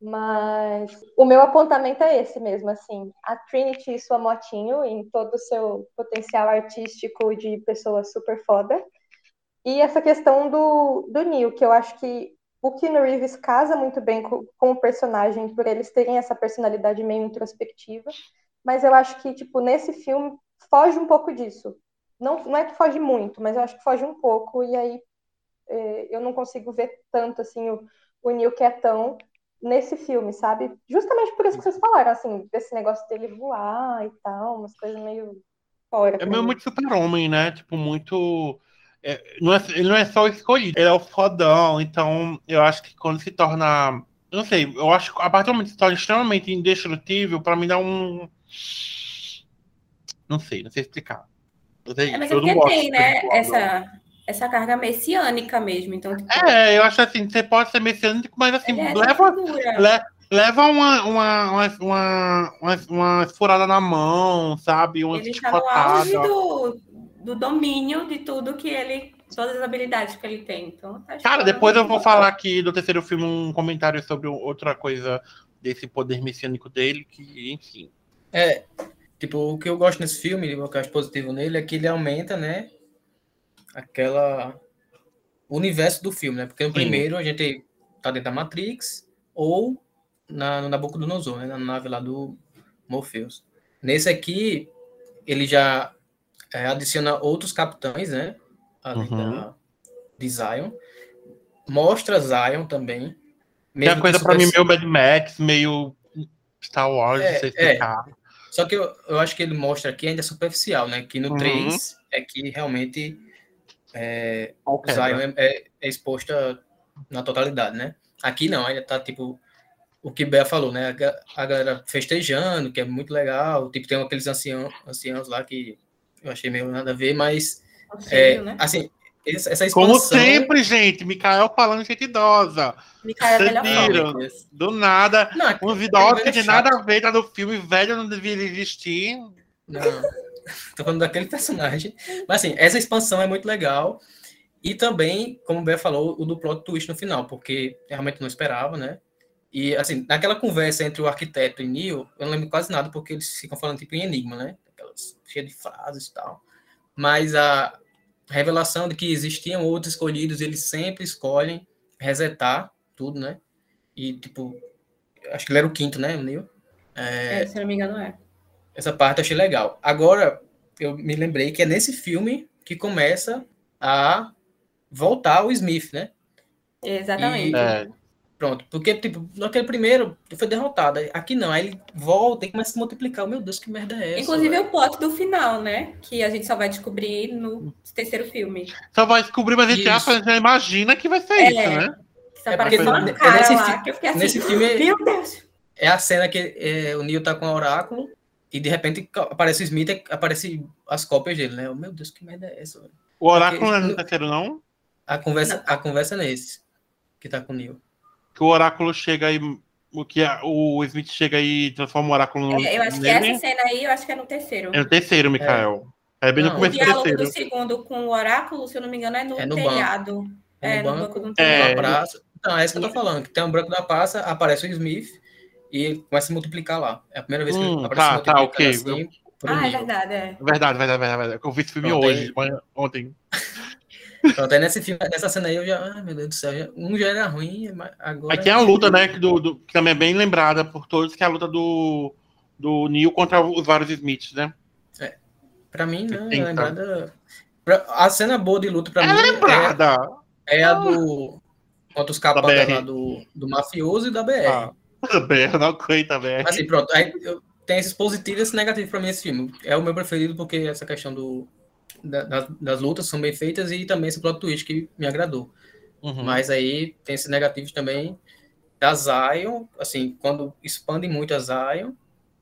Mas o meu apontamento é esse mesmo, assim, a Trinity e sua motinho em todo o seu potencial artístico de pessoa super foda. E essa questão do, do Neo, que eu acho que o Keanu Reeves casa muito bem com, com o personagem, por eles terem essa personalidade meio introspectiva. Mas eu acho que, tipo, nesse filme foge um pouco disso. Não, não é que foge muito, mas eu acho que foge um pouco, e aí é, eu não consigo ver tanto, assim, o, o Neo quietão nesse filme, sabe? Justamente por isso que vocês falaram, assim, desse negócio dele voar e tal, umas coisas meio fora. É meio muito super-homem, né? Tipo, muito. é, não é, ele não é só o escolhido, ele é o fodão. Então, eu acho que quando se torna. Não sei, eu acho que a partir do momento que se torna extremamente indestrutível, pra mim dá um. Não sei, não sei explicar. Mas é É, mas é porque tem, né, essa, essa carga messiânica mesmo. Então, tipo, É, eu acho assim, você pode ser messiânico, mas assim, é leva, le- leva uma, uma, uma, uma, uma, uma furada na mão, sabe? Uma Ele tá no auge do, do domínio de tudo que ele. Todas as habilidades que ele tem. Então, tá Cara, depois eu vou falar aqui do terceiro filme um comentário sobre outra coisa desse poder messiânico dele, que, enfim. É, tipo, o que eu gosto nesse filme, o que eu acho positivo nele, é que ele aumenta, né, aquela... o universo do filme, né? Porque no Sim. primeiro a gente tá dentro da Matrix ou na, no Nabucodonosor, né? Na nave lá do Morpheus. Nesse aqui, ele já é, adiciona outros capitães, né? Além Uhum. da, de Zion. Mostra Zion também. Tem mesmo que coisa pra mim meio Mad Max, meio Star Wars, É, não sei é. Só que eu, eu acho que ele mostra aqui ainda superficial, né? Que no Uhum. 3 é que realmente é, Qual o quebra? Zion é, é- é exposta na totalidade, né? Aqui não, ainda tá tipo o que Bea falou, né? A, a galera festejando, que é muito legal. Tipo, tem aqueles ancião, anciãos lá que eu achei meio nada a ver, mas é, Conselho, né? assim, essa, essa Como expansão. sempre, gente, Mikael falando gente idosa. Mikael é Vocês viram? Do nada, Não, aquele idosos velho que é tem nada a ver, tá no filme, velho não deveria existir. Não, tô falando daquele personagem. Mas assim, essa expansão é muito legal. E também, como o Bé falou, o do plot twist no final, porque realmente não esperava, né? E assim, naquela conversa entre o arquiteto e Neo, eu não lembro quase nada, porque eles ficam falando tipo em enigma, né? Aquelas cheias de frases e tal. Mas a revelação de que existiam outros escolhidos, eles sempre escolhem resetar tudo, né? E tipo, acho que ele era o quinto, né, o Neo? É, se não me engano, é. Essa parte eu achei legal. Agora, eu me lembrei que é nesse filme que começa a voltar o Smith, né? Exatamente. É. Pronto. Porque, tipo, naquele primeiro foi derrotado. Aqui não. Aí ele volta e começa a se multiplicar. Meu Deus, que merda é essa? Inclusive velho? o plot do final, né? Que a gente só vai descobrir no terceiro filme. Só vai descobrir, mas a gente Isso. já imagina que vai ser É. isso, né? Só É, porque uma cara nesse lá, fi- que eu fiquei assim, Nesse filme meu Deus. é a cena que é, o Neo tá com o oráculo e de repente aparece o Smith e aparece as cópias dele, né? Eu, Meu Deus, que merda é essa? velho? O oráculo não é terceiro, não? A conversa, a conversa é nesse que tá com o Neo. Que o oráculo chega e. O, que a- o Smith chega e transforma o oráculo no. É, eu acho que nele. essa cena aí, eu acho que é no terceiro. É no terceiro, Mikael. É, bem Não, no O começo do diálogo terceiro. do segundo com o oráculo, se eu não me engano, é no, É no banco. telhado. É É, no no banco. banco do É. praça. Não, é isso que eu tô falando. Que tem um branco da praça, aparece o Smith e ele começa a se multiplicar lá. É a primeira vez que Hum, ele aparece tá, tá, ok. assim. Ah, é verdade, é. Verdade, verdade, verdade, verdade. Eu vi esse filme hoje, ontem. Pronto, aí nesse filme, nessa cena aí eu já. Ai, meu Deus do céu. já- um já era ruim, mas agora. Aí tem a luta, né? Que, do, do- que também é bem lembrada por todos, que é a luta do, do Neil contra os vários Smiths, né? Pra mim, não, é Então. lembrada. pra- A cena boa de luta pra É mim lembrada! é, é a do. Contra os capas lá do, do mafioso e da BR. Ah, também, não aguenta, velho. Assim, pronto. Aí eu, tem esses positivos e esses negativos pra mim esse filme. É o meu preferido porque essa questão do, da- das, das lutas são bem feitas e também esse plot twist que me agradou. Uhum. Mas aí tem esses negativos também da Zion, assim, quando expande muito a Zion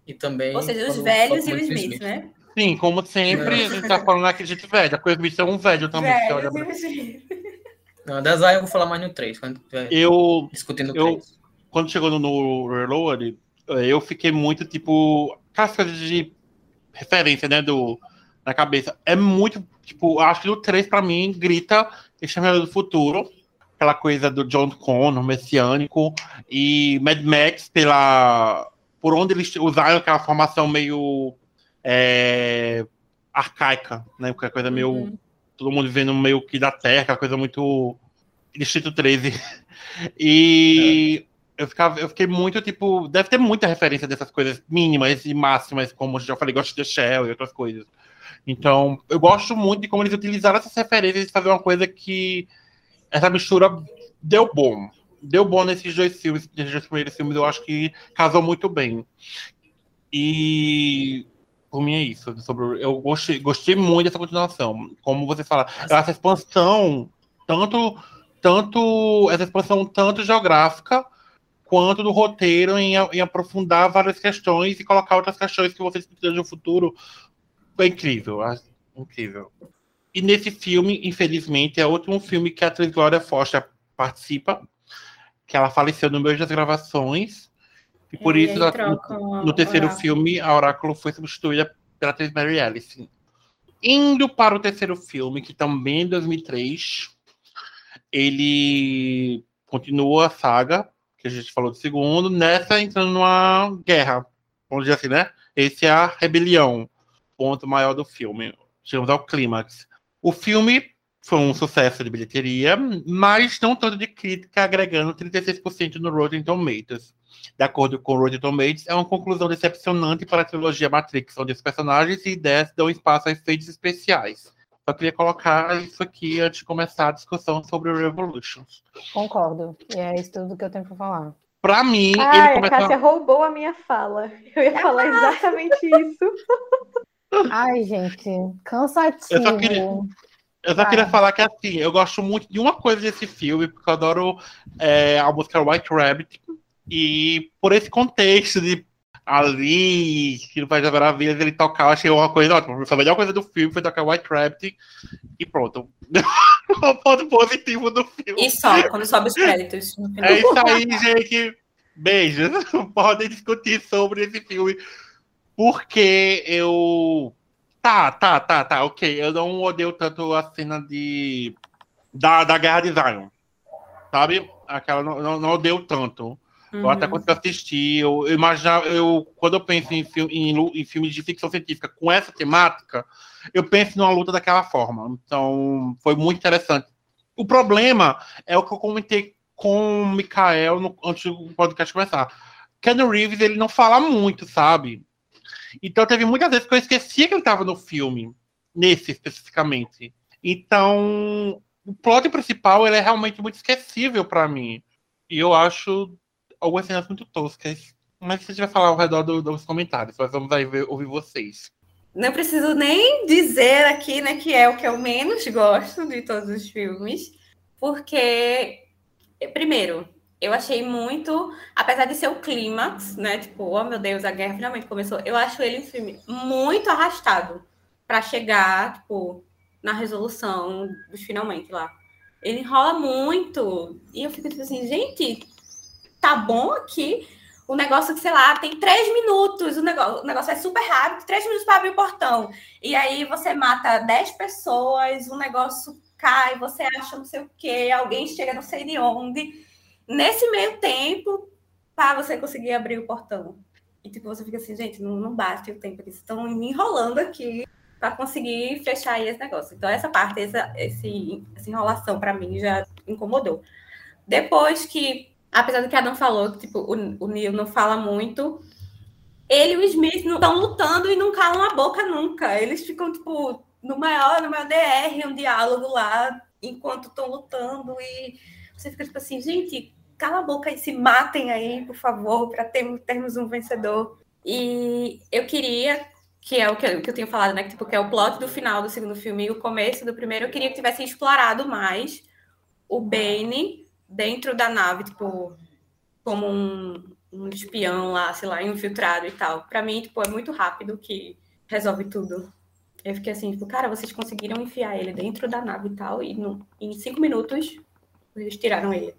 e também. Ou seja, os velhos e o Smith, né? Sim, como sempre, a gente tá falando aqui de gente velha. A coisa Smith é um velho também. você olha. Não, da Zion eu vou falar mais no 3, quando Eu, discutindo o eu- 3. Quando chegou no, no Reload, eh, eu fiquei muito, tipo, aquelas coisas de referência, né, do, na cabeça. É muito, tipo, acho que no 3, pra mim, grita Exterminador do Futuro, aquela coisa do John Connor, messiânico, e Mad Max, pela, por onde eles usaram aquela formação meio é, arcaica, né, aquela coisa meio, Uhum. todo mundo vivendo meio que da terra, aquela coisa muito Distrito 13. E eu, ficava, eu fiquei muito, tipo, deve ter muita referência dessas coisas mínimas e máximas, como já falei, Ghost in the Shell e outras coisas. Então, eu gosto muito de como eles utilizaram essas referências e fazer uma coisa que essa mistura deu bom. Deu bom nesses dois filmes, nesses dois primeiros filmes, eu acho que casou muito bem. E por mim é isso. Sobre, eu gostei, gostei muito dessa continuação. Como você fala, essa expansão, tanto, tanto essa expansão tanto geográfica quanto do roteiro em, em aprofundar várias questões e colocar outras questões que vocês precisam no futuro. Foi incrível, acho incrível. E nesse filme, infelizmente, é o último filme que a atriz Glória Foster participa, que ela faleceu no meio das gravações. E por É, isso, a- no terceiro Oráculo. filme, a Oráculo foi substituída pela atriz Mary Alice. Indo para o terceiro filme, que também é em 2003, ele continua a saga, que a gente falou do segundo, nessa entrando numa guerra, vamos dizer assim, né? Esse é a rebelião, ponto maior do filme. Chegamos ao clímax. O filme foi um sucesso de bilheteria, mas não tanto de crítica, agregando 36% no Rotten Tomatoes. De acordo com Rotten Tomatoes, é uma conclusão decepcionante para a trilogia Matrix, onde os personagens e ideias dão espaço a efeitos especiais. Só queria colocar isso aqui antes de começar a discussão sobre o Revolutions. Concordo. E é isso tudo que eu tenho para falar. Pra mim, ele Ai, a começou... Cássia roubou a minha fala. Eu ia falar exatamente isso. Ai, gente, cansativo. Eu só queria- Eu só queria falar que assim, eu gosto muito de uma coisa desse filme, porque eu adoro é, a música White Rabbit, e por esse contexto de ali, que não faz maravilhas, ele tocar, achei uma coisa ótima. A melhor coisa do filme foi tocar White Rabbit, e pronto. o ponto positivo do filme. E só, quando sobe os créditos. É isso aí, gente. Beijos. Podem discutir sobre esse filme. Porque eu. Tá, tá, tá, tá, ok. Eu não odeio tanto a cena de. Da, da Guerra de Zion. Sabe? Aquela não, não, não odeio tanto. Eu até Uhum. consegui assistir. Eu, eu imaginava, eu, quando eu penso em, em, em filmes de ficção científica com essa temática, eu penso numa luta daquela forma. Então, foi muito interessante. O problema é o que eu comentei com o Mikael no, antes do podcast começar. Keanu Reeves, ele não fala muito, sabe? Então, teve muitas vezes que eu esquecia que ele estava no filme, nesse especificamente. Então, o plot principal ele é realmente muito esquecível para mim. E eu acho algumas cenas muito toscas. Mas a gente vai falar ao redor do- dos comentários, nós vamos aí ver- ouvir vocês. Não preciso nem dizer aqui, né, que é o que eu menos gosto de todos os filmes, porque, primeiro, eu achei muito, apesar de ser o clímax, né, tipo, oh meu Deus, a guerra finalmente começou, eu acho ele um filme muito arrastado para chegar, tipo, na resolução dos finalmente lá. Ele enrola muito, e eu fico tipo assim, gente, tá bom aqui, o negócio que, sei lá, tem três minutos, o negócio, o negócio é super rápido, três minutos para abrir o portão. E aí você mata dez pessoas, o negócio cai, você acha não sei o quê, alguém chega não sei de onde. Nesse meio tempo, para você conseguir abrir o portão. E tipo, você fica assim, gente, não, não bate o tempo, eles estão me enrolando aqui para conseguir fechar aí esse negócio. Então, essa parte, essa, esse, essa enrolação, para mim, já incomodou. Depois que apesar do que Adam falou, que tipo, o, o Neil não fala muito, ele e o Smith estão lutando e não calam a boca nunca. Eles ficam, tipo, no maior, no maior DR, um diálogo lá, enquanto estão lutando, e você fica tipo assim, gente, cala a boca e se matem aí, por favor, para ter, termos um vencedor. E eu queria, que é o que eu, que eu tenho falado, né? Que, tipo, que é o plot do final do segundo filme e o começo do primeiro, eu queria que tivesse explorado mais o Bane dentro da nave, tipo, como um, um espião lá, sei lá, infiltrado e tal. Pra mim, tipo, é muito rápido que resolve tudo. Eu fiquei assim, tipo, cara, vocês conseguiram enfiar ele dentro da nave e tal, e no, em cinco minutos eles tiraram ele.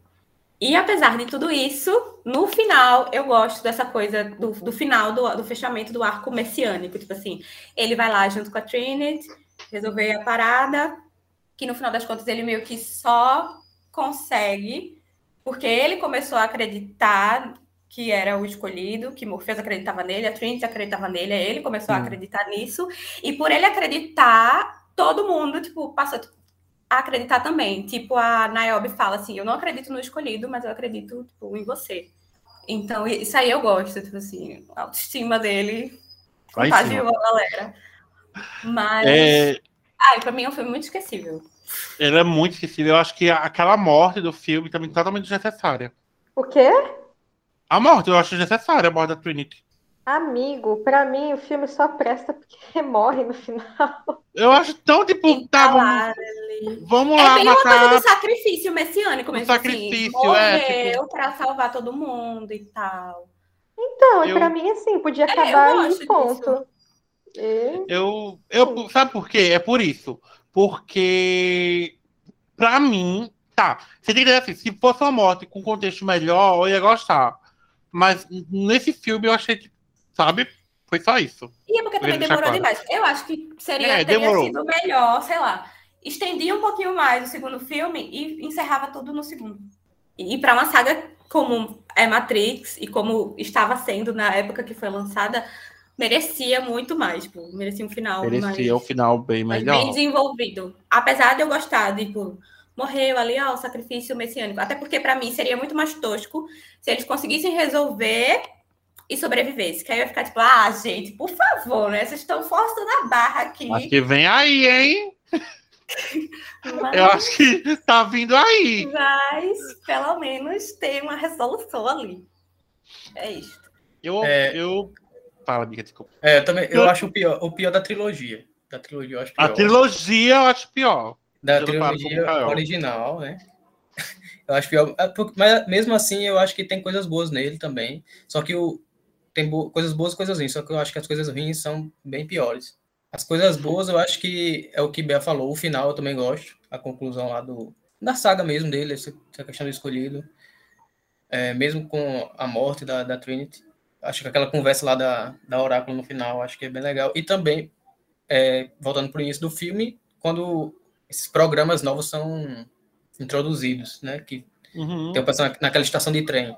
E apesar de tudo isso, no final, eu gosto dessa coisa do, do final do, do fechamento do arco messiânico. Tipo assim, ele vai lá junto com a Trinity, resolver a parada, que no final das contas ele meio que só consegue, porque ele começou a acreditar que era o escolhido, que Morpheus acreditava nele, a Trinity acreditava nele, ele começou a acreditar nisso, e por ele acreditar, todo mundo, tipo, passou a acreditar também. Tipo, a Niobe fala assim, eu não acredito no escolhido, mas eu acredito, tipo, em você. Então, isso aí eu gosto, tipo assim, a autoestima dele contagiou a galera. Mas, É, ai, pra mim é um filme muito esquecível. Ele é muito esquecível. Eu acho que aquela morte do filme também é totalmente desnecessária. O quê? A morte, eu acho desnecessária, a morte da Trinity. Amigo, pra mim o filme só presta porque morre no final. Eu acho tão, tipo, tá, vamos, vamos É lá bem uma coisa matar. do sacrifício messiânico mesmo. sacrifício, assim, é, morreu pra salvar todo mundo e tal. Então, Eu- pra mim, assim, podia É, acabar aí, disso. ponto. E- Eu, eu, sabe por quê? É por isso. Porque, pra mim, tá. Você tem que dizer assim, se fosse uma morte com contexto melhor, eu ia gostar. Mas nesse filme eu achei que, sabe? Foi só isso. E é porque também demorou claro. demais. Eu acho que seria, É, teria demorou. sido melhor, sei lá, estendia um pouquinho mais o segundo filme e encerrava tudo no segundo. E para uma saga como é Matrix e como estava sendo na época que foi lançada, merecia muito mais, tipo, merecia um final mais, Merecia o final bem mais melhor. bem desenvolvido. Apesar de eu gostar de, tipo, morreu ali, ó, o sacrifício messiânico. Até porque para mim seria muito mais tosco se eles conseguissem resolver e sobrevivesse. Que aí eu ia ficar tipo, ah, gente, por favor, né? Vocês estão forçando a barra aqui. Acho que vem aí, hein? Mas, Eu acho que tá vindo aí. mas, pelo menos tem uma resolução ali. É isso. Eu, É. eu... Fala, amiga, desculpa. É, eu também, eu acho o pior, o pior da trilogia. Da trilogia, eu acho pior. A trilogia eu acho pior. da eu trilogia original, né? Eu acho pior. É, Mas mesmo assim, eu acho que tem coisas boas nele também. Só que o, tem bo- coisas boas e coisas ruins. Só que eu acho que as coisas ruins são bem piores. As coisas boas, eu acho que é o que Bea falou. O final eu também gosto. A conclusão lá do, da saga mesmo dele, essa, essa questão do escolhido. É, mesmo com a morte da, da Trinity. Acho que aquela conversa lá da, da Oráculo no final, acho que é bem legal. E também, é, voltando para o início do filme, quando esses programas novos são introduzidos, né? Que Uhum. tem o personagem naquela estação de trem.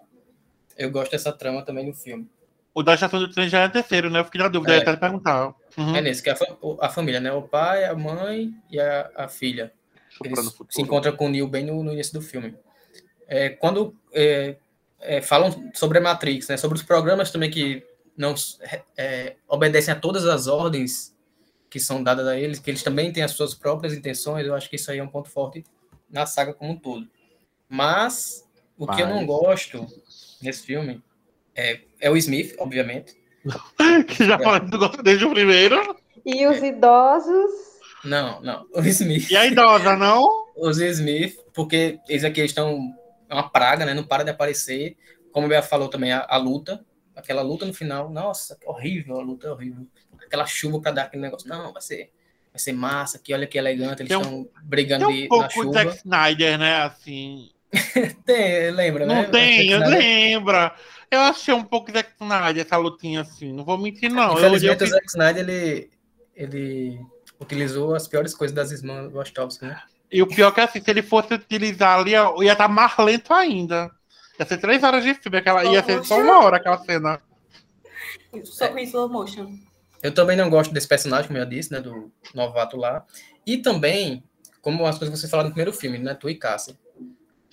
Eu gosto dessa trama também no filme. O da estação do trem já é terceiro, né? Eu fiquei na dúvida, É. até perguntar. Uhum. É nesse, que é a, fa- a família, né? O pai, a mãe e a, a filha. Eles se encontram com o Neo bem no, no início do filme. É, quando é, é, falam sobre a Matrix, né? Sobre os programas também que não é, obedecem a todas as ordens que são dadas a eles, que eles também têm as suas próprias intenções, eu acho que isso aí é um ponto forte na saga como um todo. Mas o que eu não Mas- gosto nesse filme é, é o Smith, obviamente. que já gosta desde o primeiro. E os idosos. Não, não. O Smith. E a idosa, não? Os Smith, porque eles aqui estão é uma praga, né? Não para de aparecer. Como o Bea falou também, a, a luta, aquela luta no final, nossa, que horrível, a luta é horrível. Aquela chuva para dar aquele negócio, não, vai ser, vai ser massa, que olha que elegante, eles Tem um- estão brigando Tem um na pouco de chuva. Zack Snyder, né? Assim. Tem, lembra, né? Não tem, eu lembro. Eu achei um pouco Zack Snyder essa lutinha assim. Não vou mentir, não. Eu, Infelizmente, eu, o Zack Snyder, ele, ele utilizou as piores coisas das irmãs Wachowski, né? E o pior é que assim, se ele fosse utilizar ali, ia estar mais lento ainda. Ia ser três horas de filme, aquela, ia ser só uma hora aquela cena. Só com slow motion. Eu também não gosto desse personagem, como eu disse, né, do novato lá. E também, como as coisas que você falou no primeiro filme, né, tu e Cássia,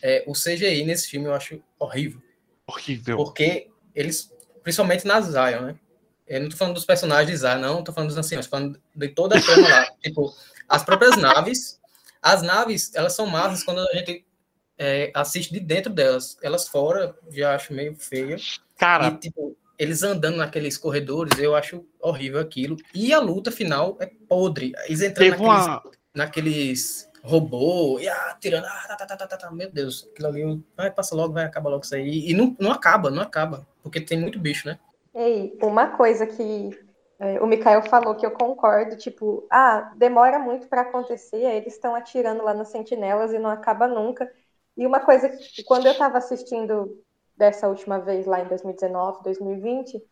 é, o CGI nesse filme eu acho horrível. Horrível. Porque eles, principalmente na Zion, né? Eu não tô falando dos personagens de Zion, não tô falando dos anciãos, tô falando de toda a trama lá. tipo, as próprias naves, as naves, elas são massas quando a gente é, assiste de dentro delas. Elas fora, já acho meio feia. Cara, E, tipo, eles andando naqueles corredores, eu acho horrível aquilo. E a luta final é podre. Eles entrando naqueles, uma. naqueles robô, e ah, tirando, ah, tá, tá, tá, tá, tá, meu Deus, aquilo ali, vai, passa logo, vai, acaba logo isso aí. E não, não acaba, não acaba, porque tem muito bicho, né? Ei, uma coisa que o Mikael falou que eu concordo, tipo, ah, demora muito para acontecer, aí eles estão atirando lá nas sentinelas e não acaba nunca. E uma coisa que quando eu estava assistindo dessa última vez lá em 2019, 2020,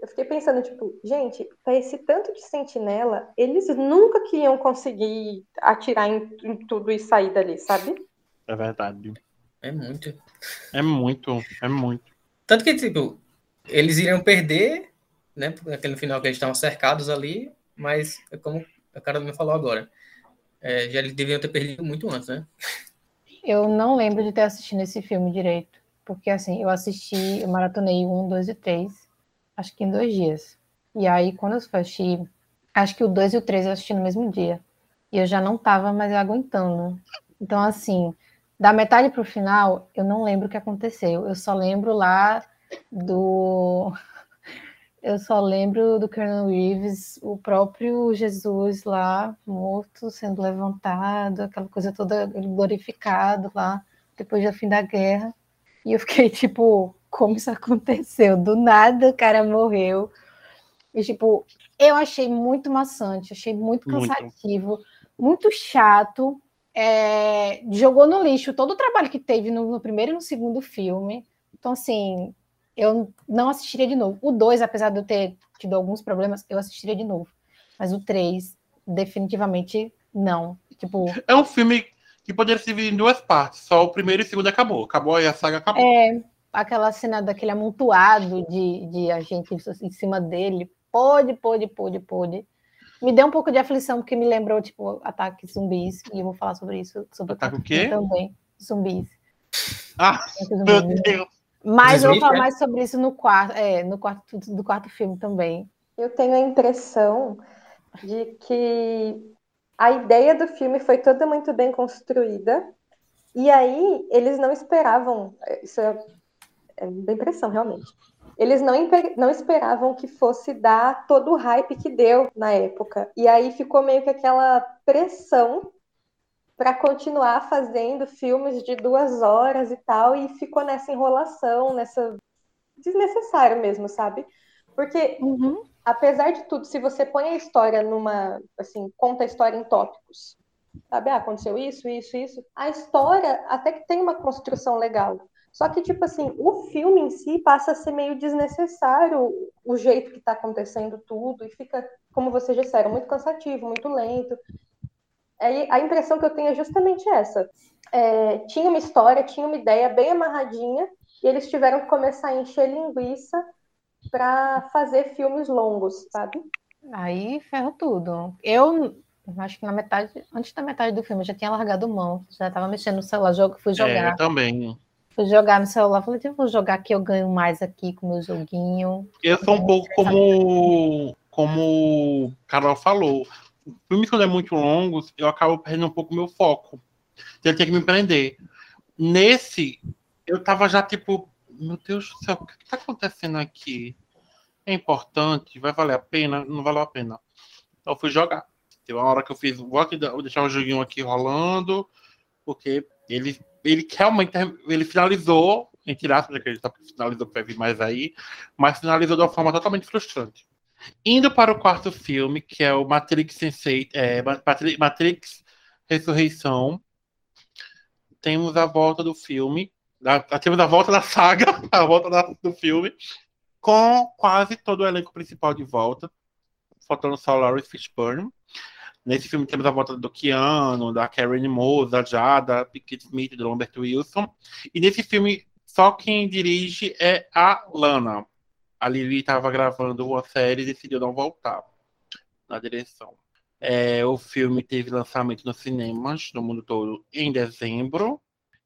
eu fiquei pensando, tipo, gente, para esse tanto de sentinela, eles nunca que iam conseguir atirar em, em tudo e sair dali, sabe? É verdade. É muito. É muito, é muito. Tanto que, tipo, eles iriam perder, né? Naquele final que eles estavam cercados ali, mas é como o cara me falou agora. É, já eles deviam ter perdido muito antes, né? Eu não lembro de ter assistido esse filme direito. Porque assim, eu assisti, eu maratonei um, dois e três, acho que em dois dias. E aí, quando eu assisti, acho que o dois e o três eu assisti no mesmo dia. E eu já não tava mais aguentando. Então, assim, da metade pro final, eu não lembro o que aconteceu. Eu só lembro lá do. Eu só lembro do Colonel Reeves, o próprio Jesus lá, morto, sendo levantado, aquela coisa toda glorificado lá, depois do fim da guerra. E eu fiquei tipo, como isso aconteceu? Do nada o cara morreu. E tipo, eu achei muito maçante, achei muito cansativo, muito, muito chato. É, jogou no lixo todo o trabalho que teve no, no primeiro e no segundo filme. Então, assim, eu não assistiria de novo. O 2, apesar de eu ter tido alguns problemas, eu assistiria de novo. Mas o 3, definitivamente não. Tipo, é um filme que poderia ser dividido em duas partes. Só o primeiro e o segundo acabou. Acabou e a saga acabou. É, aquela cena daquele amontoado de, de agente em cima dele. Pode, pode, pode, pode. Me deu um pouco de aflição, porque me lembrou, tipo, ataque zumbis. E eu vou falar sobre isso. Sobre ataque o quê? Também. Zumbis. Ah, zumbis. meu Deus. Mas eu vou falar mais sobre isso no quarto, é, no quarto do quarto filme também. Eu tenho a impressão de que a ideia do filme foi toda muito bem construída. E aí eles não esperavam, isso é, é da impressão realmente. Eles não, não esperavam que fosse dar todo o hype que deu na época. E aí ficou meio que aquela pressão para continuar fazendo filmes de duas horas e tal, e ficou nessa enrolação, nessa desnecessário mesmo, sabe? Porque uhum. apesar de tudo, se você põe a história numa, assim, conta a história em tópicos, sabe? Ah, aconteceu isso, isso, isso. A história até que tem uma construção legal. Só que, tipo assim, o filme em si passa a ser meio desnecessário o jeito que está acontecendo tudo, e fica, como vocês disseram, muito cansativo, muito lento a impressão que eu tenho é justamente essa. É, tinha uma história, tinha uma ideia bem amarradinha, e eles tiveram que começar a encher linguiça para fazer filmes longos, sabe? Aí ferrou tudo. Eu acho que na metade, antes da metade do filme, eu já tinha largado mão, já estava mexendo no celular, jogo, fui jogar. É, eu também. Fui jogar no celular, falei, vou jogar que eu ganho mais aqui com o meu joguinho. Eu sou um pouco como como o Carol falou filmes quando é muito longos, eu acabo perdendo um pouco o meu foco. Então, ele tem que me prender. Nesse, eu tava já tipo, meu Deus do céu, o que tá acontecendo aqui? É importante? Vai valer a pena? Não valeu a pena. Então, eu fui jogar. Teve uma hora que eu fiz, vou, aqui, vou deixar o joguinho aqui rolando, porque ele, ele realmente ele finalizou, entre aspas, acredito que finalizou que vai vir mais aí, mas finalizou de uma forma totalmente frustrante. Indo para o quarto filme, que é o Matrix é, Matrix Ressurreição, temos a volta do filme, da, temos a volta da saga, a volta da, do filme, com quase todo o elenco principal de volta, faltando só Lawrence Fishburne. Nesse filme temos a volta do Keanu, da Karen Moore, da Jada, Pickett Smith, do Lambert Wilson. E nesse filme, só quem dirige é a Lana, a Lili estava gravando uma série e decidiu não voltar na direção. É, o filme teve lançamento nos cinemas no mundo todo em dezembro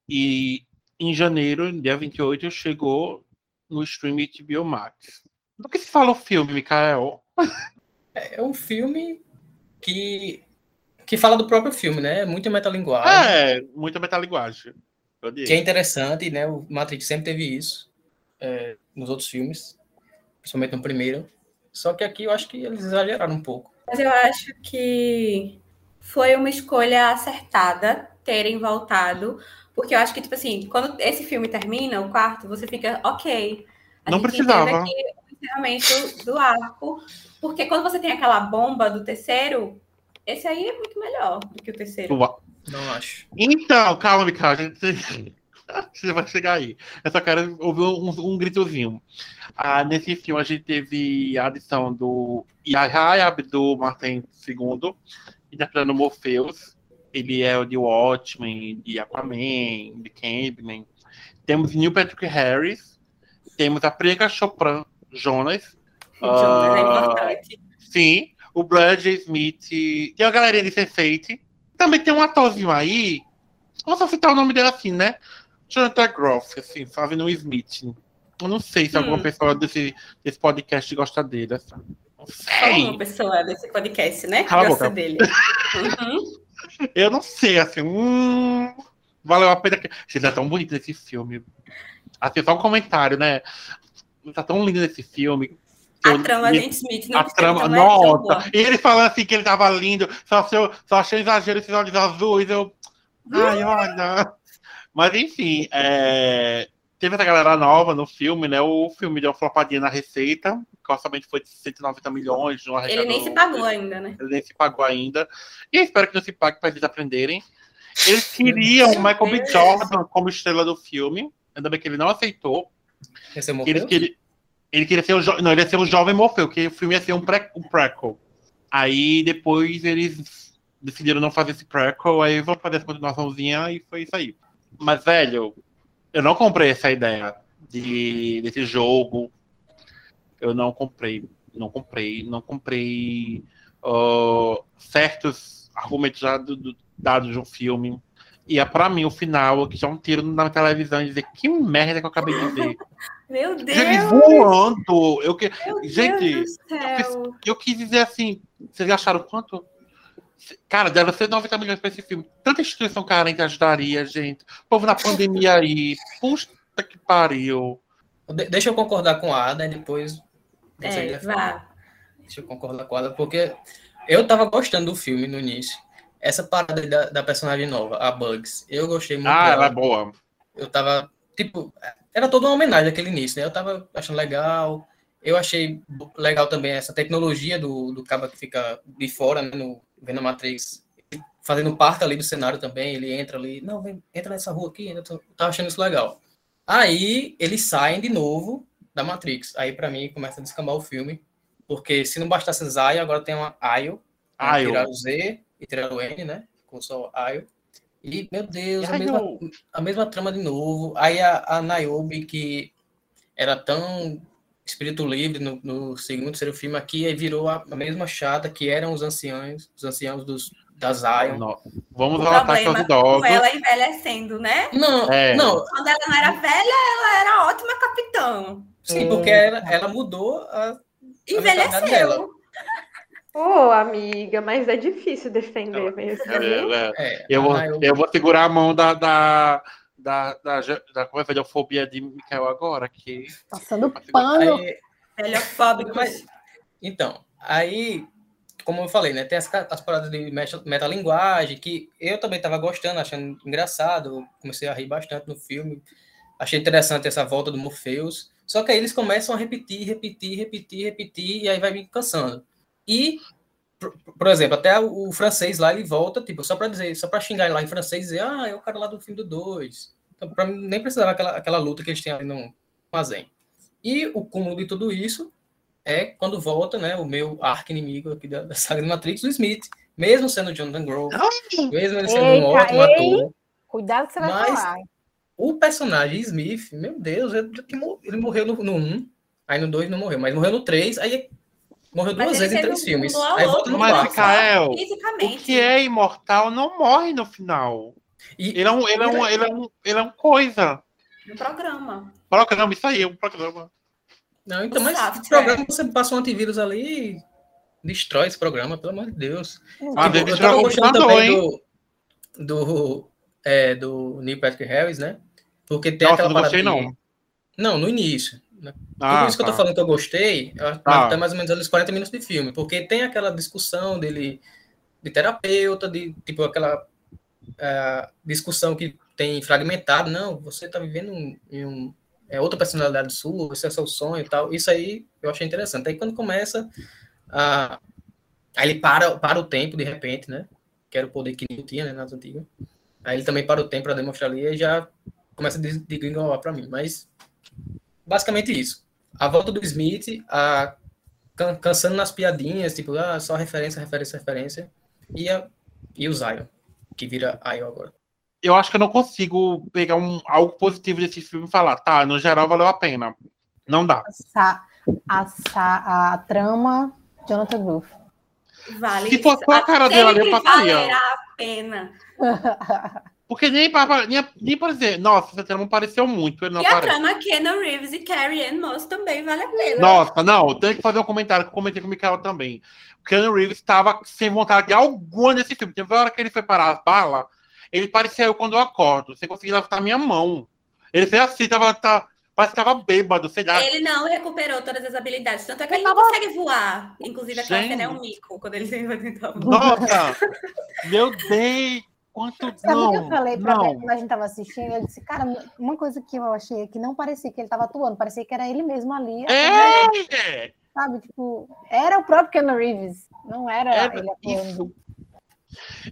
e em janeiro, dia 28, chegou no streaming HBO Max. Do que se fala o filme, Mikael? É, é um filme que, que fala do próprio filme, né? Muita metalinguagem. É, muita metalinguagem. Que é interessante, né? O Matrix sempre teve isso é, nos outros filmes principalmente no primeiro. Só que aqui eu acho que eles exageraram um pouco. Mas eu acho que foi uma escolha acertada terem voltado, porque eu acho que, tipo assim, quando esse filme termina, o quarto, você fica, ok. A Não gente precisava. aqui o encerramento do arco, porque quando você tem aquela bomba do terceiro, esse aí é muito melhor do que o terceiro. Não acho. Então, calma, Mikael, a gente... você vai chegar aí. Eu só quero ouvir um, um gritozinho. Ah, nesse filme a gente teve a adição do Yahya Abdul Martin II, interpretando Morpheus. Ele é o de Watchmen, de Aquaman, de Candyman. Temos Neil Patrick Harris. Temos a Priyanka Chopra Jonas. Jonas é importante. Sim, o Brad Smith. Tem a galerinha de Sense8. Também tem um atorzinho aí. Vou só citar o nome dele assim, né? Jonathan Groff, assim, fazendo o Smith. Eu não sei se Hum. alguma pessoa desse, desse podcast gosta dele. Assim. Não Só sei. uma pessoa desse podcast, né? Cala a gosta dele. Uhum. Eu não sei, assim. Hum, valeu a pena. Gente, é tão bonito esse filme. Assim, só um comentário, né? Tá tão lindo esse filme. A trama e- de Smith não A trama, é boa. nossa! E ele falando assim que ele tava lindo, só, seu, só achei exagero esses olhos azuis. Eu. Ai, olha. Mas enfim, é, teve essa galera nova no filme, né? O filme deu uma flopadinha na receita, que o orçamento foi de 190 milhões. Não Ele nem se pagou ainda, né? Ele nem se pagou ainda. E eu espero que não se pague para eles aprenderem. Eles queriam o Michael B. Jordan como estrela do filme. Ainda bem que ele não aceitou. É Ele, queria ser o jo- não, ele ia ser o jovem Morfeu, que o filme ia ser um, pré, um prequel. Aí depois eles decidiram não fazer esse prequel, aí vão fazer essa continuaçãozinha e foi isso aí. Mas, velho, eu não comprei essa ideia de, desse jogo. Eu não comprei. Não comprei. Não comprei ah, certos argumentos já do- do- dados de um filme. E é pra mim o final, que já é um tiro na televisão e dizer que merda que eu acabei de ver. Meu Deus! Ele voando. Eu, que, Meu gente, céu. eu quis dizer assim, vocês acharam quanto? Cara, deve ser 90 milhões pra esse filme. Tanta instituição carente ajudaria, gente. O povo na pandemia aí. Puta que pariu. De- deixa eu concordar com a Ada e depois. É, vá. Deixa eu concordar com a Ada, porque eu tava gostando do filme no início. Essa parada da, da personagem nova, a Bugs, eu gostei muito Ah, ela é boa. Eu tava, tipo, era toda uma homenagem àquele início, né? Eu tava achando legal. Eu achei legal também essa tecnologia do, do cabo que fica de fora, né, no, vendo a Matrix, fazendo parte ali do cenário também. Ele entra ali, não, vem, entra nessa rua aqui. Eu tô- tava achando isso legal. Aí eles saem de novo da Matrix. Aí pra mim começa a descambar o filme, porque se não bastasse Zaya, agora tem uma Ayo. Ayo. Tirar o Z e tirar o N, né? Ficou só Ayo. E, meu Deus, a mesma, a mesma trama de novo. Aí a, a Niobe, que era tão espírito livre no, no segundo, terceiro filme aqui, aí virou a, a mesma chata que eram os anciãos, os anciãos dos, da Zion. Não. Vamos O ao ataque aos idosos. com ela envelhecendo, né? Não, É. não, Quando ela não era velha, ela era ótima capitão. sim, porque ela, ela mudou a, mentalidade dela. Envelheceu. Ô, amiga, mas é difícil defender mesmo. É, é. é, Eu, a vou, Niobe- eu vou segurar a mão da, da, da, da, da, como é é, fobia de Mikael agora, que Passando pano. aí- Velhofóbicos. Mas- Então, aí, como eu falei, né, tem as, as paradas de meta- metalinguagem, que eu também estava gostando, achando engraçado, comecei a rir bastante no filme, achei interessante essa volta do Morpheus, só que aí eles começam a repetir, repetir, repetir, repetir, e aí vai me cansando. E, por, exemplo, até o, francês lá, ele volta, tipo, só para dizer, só para xingar ele lá em francês e dizer, ah, é o cara lá do filme do 2. Então, mim, nem precisava aquela, aquela luta que eles têm ali no armazém. E o cúmulo de tudo isso é quando volta, né, o meu arqui-inimigo aqui da, da saga de Matrix, o Smith. Mesmo sendo Jonathan Grove, mesmo ele sendo um Eita, ótimo ei. ator, Cuidado que você vai Mas- falar. o personagem Smith, meu Deus, ele, ele morreu no, no 1, aí no 2 não morreu, mas morreu no 3, aí morreu Mas duas vezes em três um filmes. Aí volta no Mas, o que é imortal não morre no final. E, Ele é um, ele é um, ele é um, ele é um coisa. No programa. Programa, isso aí, é um programa. não, então, o mas software. o programa, você passa um antivírus ali e destrói esse programa, pelo amor de Deus. Às Tipo, vezes eu tava gostando também hein? do, do, é, do Neil Patrick Harris, né? Porque tem Nossa, aquela não parada gostei, não. Não, no início. né? Ah, Tudo isso que eu tô tá. falando que eu gostei, eu acho que Tá. até mais ou menos os 40 minutos de filme, porque tem aquela discussão dele de terapeuta, de tipo aquela é, discussão que tem fragmentado, não, você está vivendo um, um, é outra personalidade sua, esse é seu sonho e tal. Isso aí eu achei interessante. Aí quando começa a. Aí ele para, para o tempo, de repente, né? Que era o poder que não tinha, né, nas antigas. Aí ele também para o tempo para demonstrar ali e já começa a degringolar para mim. Mas basicamente isso. A volta do Smith, a can, cansando nas piadinhas, tipo, ah, só referência, referência, referência. E, a, e o Zion, que vira Ion agora eu acho que eu não consigo pegar um, algo positivo desse filme e falar, tá, no geral valeu a pena. Não dá. A, a, a trama, Jonathan Groove. Vale. Se fosse a cara dele ali, eu passaria. valerá a pena. Porque nem para nem, nem para dizer, nossa, essa trama pareceu muito. Ele não e a aparece. trama Keanu Reeves e Carrie Ann Moss também vale a pena. Nossa, não, tem que fazer um comentário que eu comentei com o Mikael também. O Keanu Reeves estava sem vontade alguma nesse filme. Teve uma hora que ele foi parar as balas, ele parecia eu quando eu acordo, sem conseguir levantar minha mão. Ele fez assim, tava, tá, parece que tava bêbado, sei lá. Ele não recuperou todas as habilidades, tanto é que ele Ele não tava- consegue voar. Inclusive, aquela Gente. cena é um mico, quando ele vai tentar voar. Nossa! Meu Deus! Quanto Sabe não, o que eu falei pra não. Quando a gente tava assistindo? Eu disse, cara, uma coisa que eu achei é que não parecia que ele tava atuando, parecia que era ele mesmo ali. É! Sabe, tipo, era o próprio Keanu Reeves, não era Era ele atuando.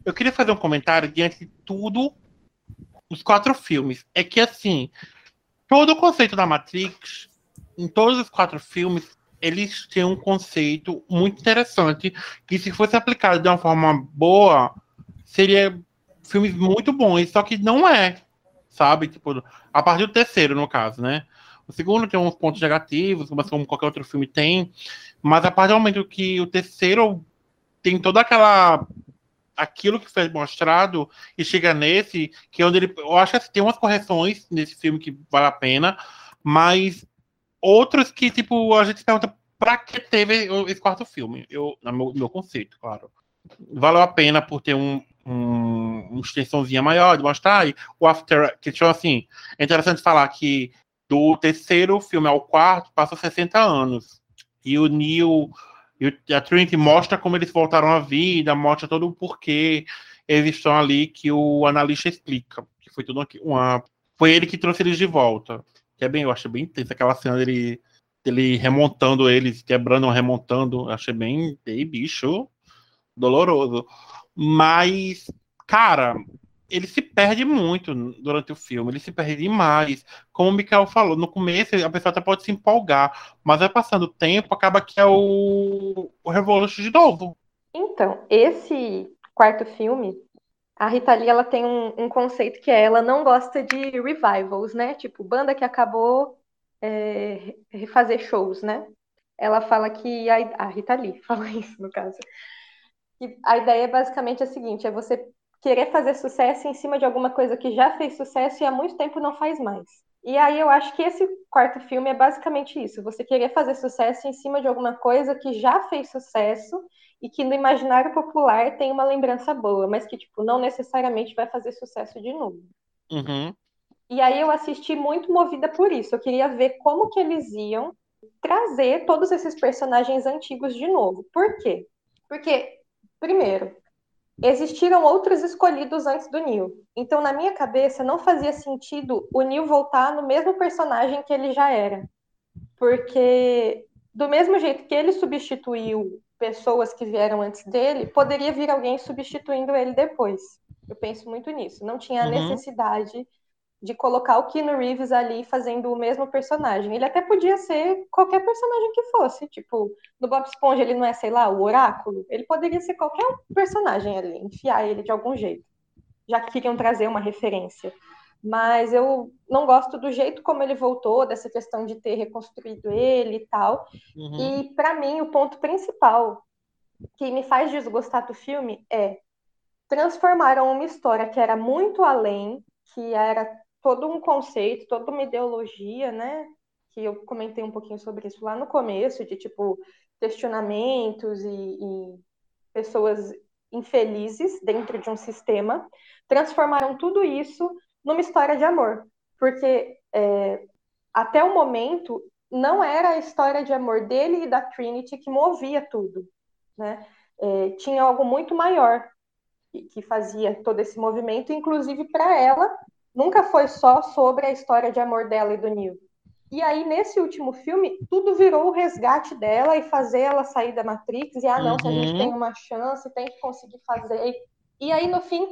Eu queria fazer um comentário diante de tudo os quatro filmes. É que assim, todo o conceito da Matrix, em todos os quatro filmes, eles têm um conceito muito interessante que se fosse aplicado de uma forma boa, seria filmes muito bons, só que não é, sabe? Tipo, a partir do terceiro, no caso, né? O segundo tem uns pontos negativos, mas como qualquer outro filme tem, mas a partir do momento que o terceiro tem toda aquela aquilo que foi mostrado e chega nesse, que é onde ele. Eu acho que assim, tem umas correções nesse filme que vale a pena, mas outros que, tipo, a gente pergunta pra que teve esse quarto filme? Eu, no meu, meu conceito, claro. Valeu a pena por ter um, um, uma extensãozinha maior de mostrar. E o After. Que, tipo assim, é interessante falar que do terceiro filme ao quarto passou 60 anos. E o Neil e a Trinity mostra como eles voltaram à vida, mostra todo o porquê eles estão ali que o analista explica. Que foi tudo aqui. Uma, foi ele que trouxe eles de volta. Que é bem, eu achei bem intensa aquela cena dele, dele remontando eles, quebrando, remontando. Eu achei bem, bem bicho doloroso. Mas, cara, ele se perde muito durante o filme, ele se perde demais. Como o Mikael falou, no começo a pessoa até pode se empolgar, mas vai passando o tempo, acaba que é o, o Revolution de novo. Então, esse quarto filme, a Rita Lee, ela tem um, um conceito que é, ela não gosta de revivals, né? Tipo, banda que acabou é, refazer shows, né? Ela fala que, a, a Rita Lee fala isso, no caso, a ideia basicamente é a seguinte, é você querer fazer sucesso em cima de alguma coisa que já fez sucesso e há muito tempo não faz mais. E aí eu acho que esse quarto filme é basicamente isso, você querer fazer sucesso em cima de alguma coisa que já fez sucesso e que no imaginário popular tem uma lembrança boa, mas que tipo não necessariamente vai fazer sucesso de novo. Uhum. E aí eu assisti muito movida por isso. Eu queria ver como que eles iam trazer todos esses personagens antigos de novo. Por quê? Porque, primeiro, existiram outros escolhidos antes do Neil. Então, na minha cabeça, não fazia sentido o Neil voltar no mesmo personagem que ele já era. Porque, do mesmo jeito que ele substituiu pessoas que vieram antes dele, poderia vir alguém substituindo ele depois. Eu penso muito nisso. Não tinha Uhum. necessidade de colocar o Keanu Reeves ali fazendo o mesmo personagem. Ele até podia ser qualquer personagem que fosse. Tipo, no Bob Esponja ele não é, sei lá, o Oráculo. Ele poderia ser qualquer personagem ali, enfiar ele de algum jeito. Já que queriam trazer uma referência. Mas eu não gosto do jeito como ele voltou, dessa questão de ter reconstruído ele e tal. Uhum. E para mim, o ponto principal que me faz desgostar do filme é transformaram uma história que era muito além, que era todo um conceito, toda uma ideologia, né? Que eu comentei um pouquinho sobre isso lá no começo, de tipo questionamentos e, e pessoas infelizes dentro de um sistema, transformaram tudo isso numa história de amor, porque é, até o momento não era a história de amor dele e da Trinity que movia tudo, né? é, tinha algo muito maior que, que fazia todo esse movimento, inclusive para ela, nunca foi só sobre a história de amor dela e do Neil. E aí, nesse último filme, tudo virou o resgate dela e fazer ela sair da Matrix. E, ah, não, uhum. se a gente Uhum. tem uma chance, tem que conseguir fazer. E aí, no fim,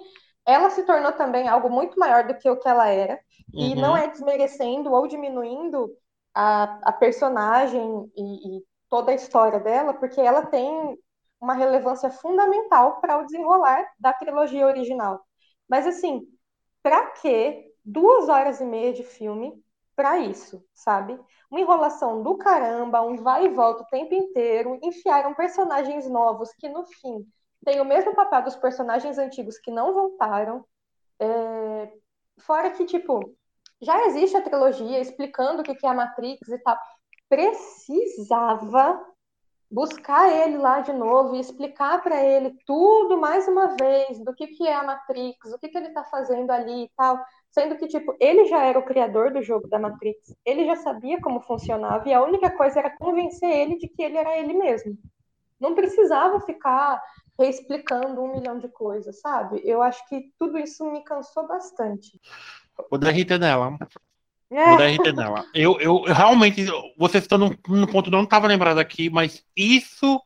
ela se tornou também algo muito maior do que o que ela era. E Uhum. não é desmerecendo ou diminuindo a, a personagem e, e toda a história dela, porque ela tem uma relevância fundamental para o desenrolar da trilogia original. Mas, assim, para que duas horas e meia de filme para isso, sabe? Uma enrolação do caramba, um vai e volta o tempo inteiro, enfiaram personagens novos que, no fim, têm o mesmo papel dos personagens antigos que não voltaram. É, Fora que, tipo, já existe a trilogia explicando o que é a Matrix e tal. Precisava buscar ele lá de novo e explicar para ele tudo mais uma vez do que que é a Matrix, o que que ele tá fazendo ali e tal. Sendo que, tipo, ele já era o criador do jogo da Matrix, ele já sabia como funcionava e a única coisa era convencer ele de que ele era ele mesmo. Não precisava ficar reexplicando um milhão de coisas, sabe? Eu acho que tudo isso me cansou bastante. Vou dar RT nela. É, Vou dar RT nela. Eu, eu, eu realmente, vocês estão num, num ponto não estava lembrado aqui, mas isso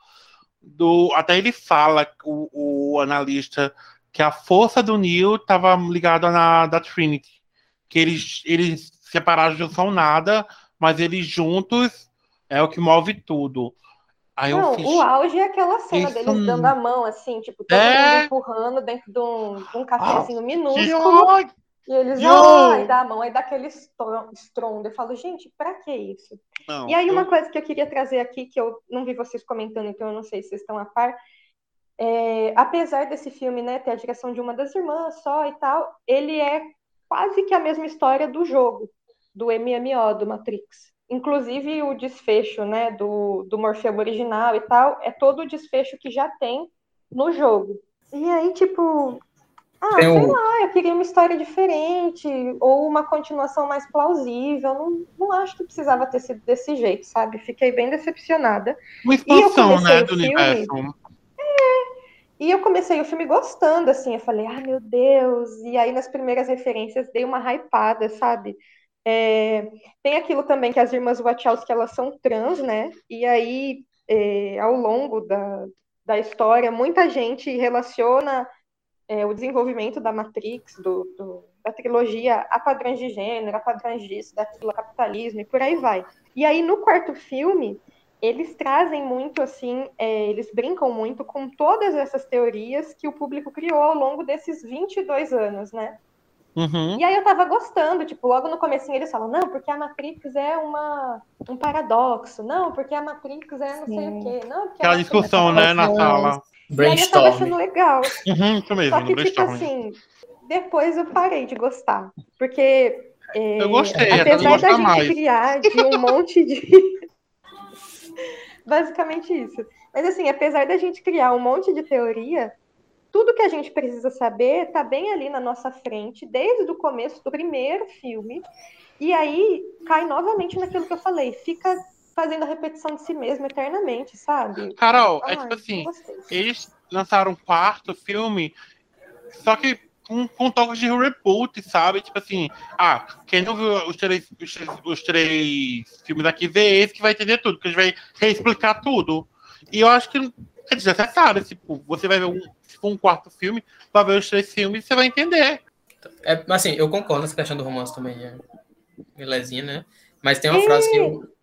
do. Até ele fala, o, o analista, que a força do Neo estava ligada na da Trinity. Que eles, eles separados não são nada, mas eles juntos é o que move tudo. Aí eu Não, fiz. o auge é aquela cena Isso deles dando a mão, assim, tipo, todo É. mundo empurrando dentro de um, de um cafezinho Que minúsculo, ódio! E eles, Yo! ah, e dá a mão, aí dá aquele estro- estrondo. Eu falo, gente, pra que isso? Não, E aí, uma eu- coisa que eu queria trazer aqui, que eu não vi vocês comentando, então eu não sei se vocês estão a par, é, apesar desse filme, né, ter a direção de uma das irmãs só e tal, ele é quase que a mesma história do jogo, do MMO, do Matrix. Inclusive o desfecho, né, do, do Morfeu original e tal, é todo o desfecho que já tem no jogo. E aí, tipo, ah, Tem sei um- lá, eu queria uma história diferente, ou uma continuação mais plausível. Não, não acho que precisava ter sido desse jeito, sabe? Fiquei bem decepcionada. Uma expansão, né, do filme- universo. E eu comecei o filme gostando, assim, eu falei, ai meu Deus, e aí nas primeiras referências dei uma hypada, sabe? É, tem aquilo também que as irmãs Wachowski, elas são trans, né? E aí, é, ao longo da, da história, muita gente relaciona é, o desenvolvimento da Matrix, do, do- da trilogia, a padrões de gênero, a padrões disso, daquilo, capitalismo, e por aí vai. E aí, no quarto filme, eles trazem muito assim, é, eles brincam muito com todas essas teorias que o público criou ao longo desses 22 anos, né? Uhum. E aí eu tava gostando, tipo, logo no comecinho eles falam, não, porque a Matrix é uma, um paradoxo, não, porque a Matrix é não sei Sim. o quê, não, porque a Aquela Matrix- discussão, né, na Mas- sala. E aí eu tava achando Brainstorm. legal. Uhum, isso mesmo, Só no que, tipo brainstorm. assim, depois eu parei de gostar. Porque. é, Eu gostei, apesar da gente mais. criar de um monte de. Basicamente isso. Mas assim, apesar da gente criar um monte de teoria, tudo que a gente precisa saber tá bem ali na nossa frente, desde o começo do primeiro filme. E aí cai novamente naquilo que eu falei, fica fazendo a repetição de si mesmo eternamente, sabe? Carol, é tipo assim, eles lançaram um quarto filme, só que com, com toques de reboot, sabe? Tipo assim, ah, quem não viu os três, os, três, os três filmes aqui, vê esse que vai entender tudo, que a gente vai reexplicar tudo. E eu acho que é desnecessário, tipo, você vai ver um, for um quarto filme, vai ver os três filmes e você vai entender. É, mas, assim, eu concordo nessa questão do romance também, é belezinha, né? Mas tem uma frase que eu,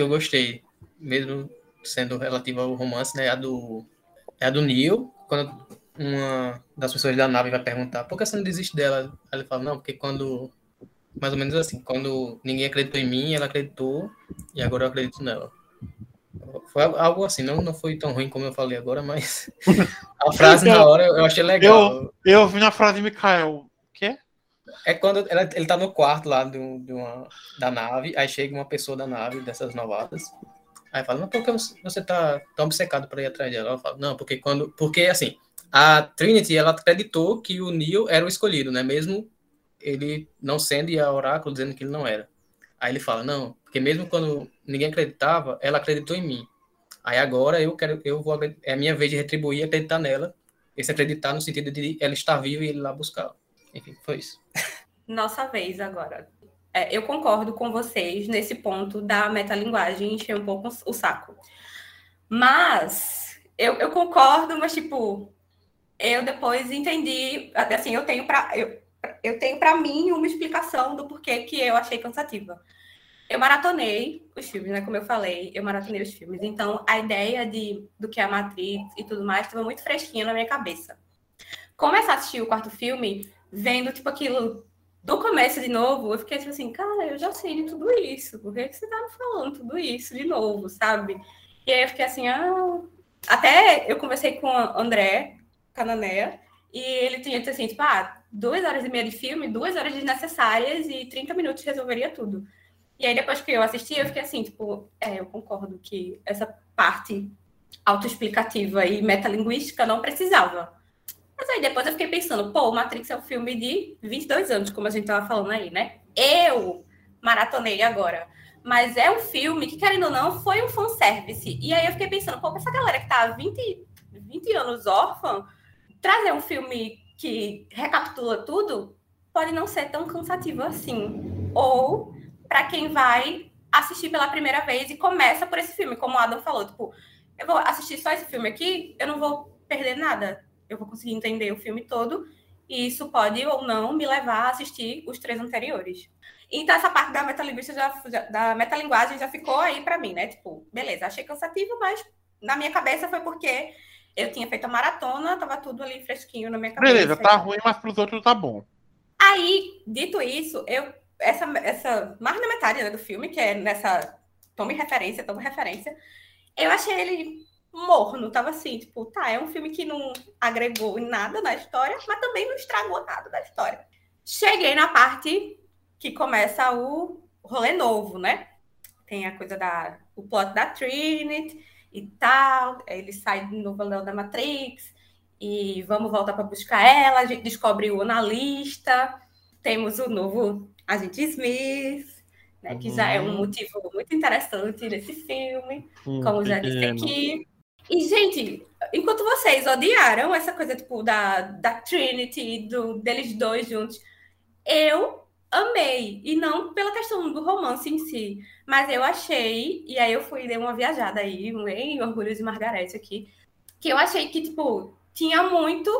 que eu gostei, mesmo sendo relativa ao romance, né? A do, é a do Neil, quando uma das pessoas da nave vai perguntar por que você não desiste dela? Aí ele fala, não, porque quando. Mais ou menos assim, quando ninguém acreditou em mim, ela acreditou, e agora eu acredito nela. Foi algo assim, não, não foi tão ruim como eu falei agora, mas a frase na hora eu achei legal. Eu vi na frase, Mikael, quê? É quando ela- ele tá no quarto lá do, de uma, da nave, aí chega uma pessoa da nave, dessas novatas, aí fala, mas por que você- tá tão obcecado para ir atrás dela? Ela fala, não, porque quando. Porque assim, a Trinity ela acreditou que o Neo era o escolhido, né? Mesmo ele não sendo e a Oráculo dizendo que ele não era. Aí ele fala, não, porque mesmo quando ninguém acreditava, ela acreditou em mim. Aí agora eu quero, eu vou, é a minha vez de retribuir, acreditar nela. Esse acreditar no sentido de ela estar viva e ele lá buscar. Enfim, foi isso. Nossa vez agora. É, eu concordo com vocês nesse ponto da metalinguagem encher um pouco o saco. Mas eu, eu concordo, mas tipo, eu depois entendi, assim, eu tenho para eu, eu tenho para mim uma explicação do porquê que eu achei cansativa. Eu maratonei os filmes, né? Como eu falei, eu maratonei os filmes. Então, a ideia de, do que é a Matrix e tudo mais estava muito fresquinha na minha cabeça. Começar a assistir o quarto filme, vendo, tipo, aquilo do começo de novo, eu fiquei tipo assim, cara, eu já sei de tudo isso. Por que, você tá me falando tudo isso de novo, sabe? E aí eu fiquei assim, ah... Até eu conversei com o André Canané, e ele tinha assim, tipo, ah, duas horas e meia de filme, duas horas desnecessárias e 30 minutos resolveria tudo. E aí, depois que eu assisti, eu fiquei assim, tipo, é, eu concordo que essa parte autoexplicativa e metalinguística não precisava. Mas aí depois eu fiquei pensando, pô, Matrix é um filme de 22 anos, como a gente tava falando aí, né? Eu maratonei agora. Mas é um filme que, querendo ou não, foi um fanservice. E aí eu fiquei pensando, pô, essa galera que tá há 20, 20 anos órfã, trazer um filme que recapitula tudo, pode não ser tão cansativo assim. Ou para quem vai assistir pela primeira vez e começa por esse filme, como o Adam falou, tipo, eu vou assistir só esse filme aqui, eu não vou perder nada eu vou conseguir entender o filme todo, e isso pode ou não me levar a assistir os três anteriores. Então, essa parte da metalinguagem já, da metalinguagem já ficou aí para mim, né? Tipo, beleza, achei cansativo, mas na minha cabeça foi porque eu tinha feito a maratona, tava tudo ali fresquinho na minha cabeça. Beleza, tá ruim, mas pros outros tá bom. Aí, dito isso, eu essa, essa mais da metade né, do filme, que é nessa tome referência, tome referência, eu achei ele morno, tava assim, tipo, tá, é um filme que não agregou em nada na história, mas também não estragou nada da história. Cheguei na parte que começa o rolê novo, né? Tem a coisa da o plot da Trinity e tal, ele sai no valão da Matrix e vamos voltar para buscar ela, a gente descobre o analista, temos o novo agente Smith, né, que já é um uhum. motivo muito interessante nesse filme, hum, como já disse aqui. E, gente, enquanto vocês odiaram essa coisa, tipo, da, da Trinity, do, deles dois juntos, eu amei. E não pela questão do romance em si, mas eu achei, e aí eu fui, dei uma viajada aí, em Orgulhos e Margarete aqui, que eu achei que, tipo, tinha muito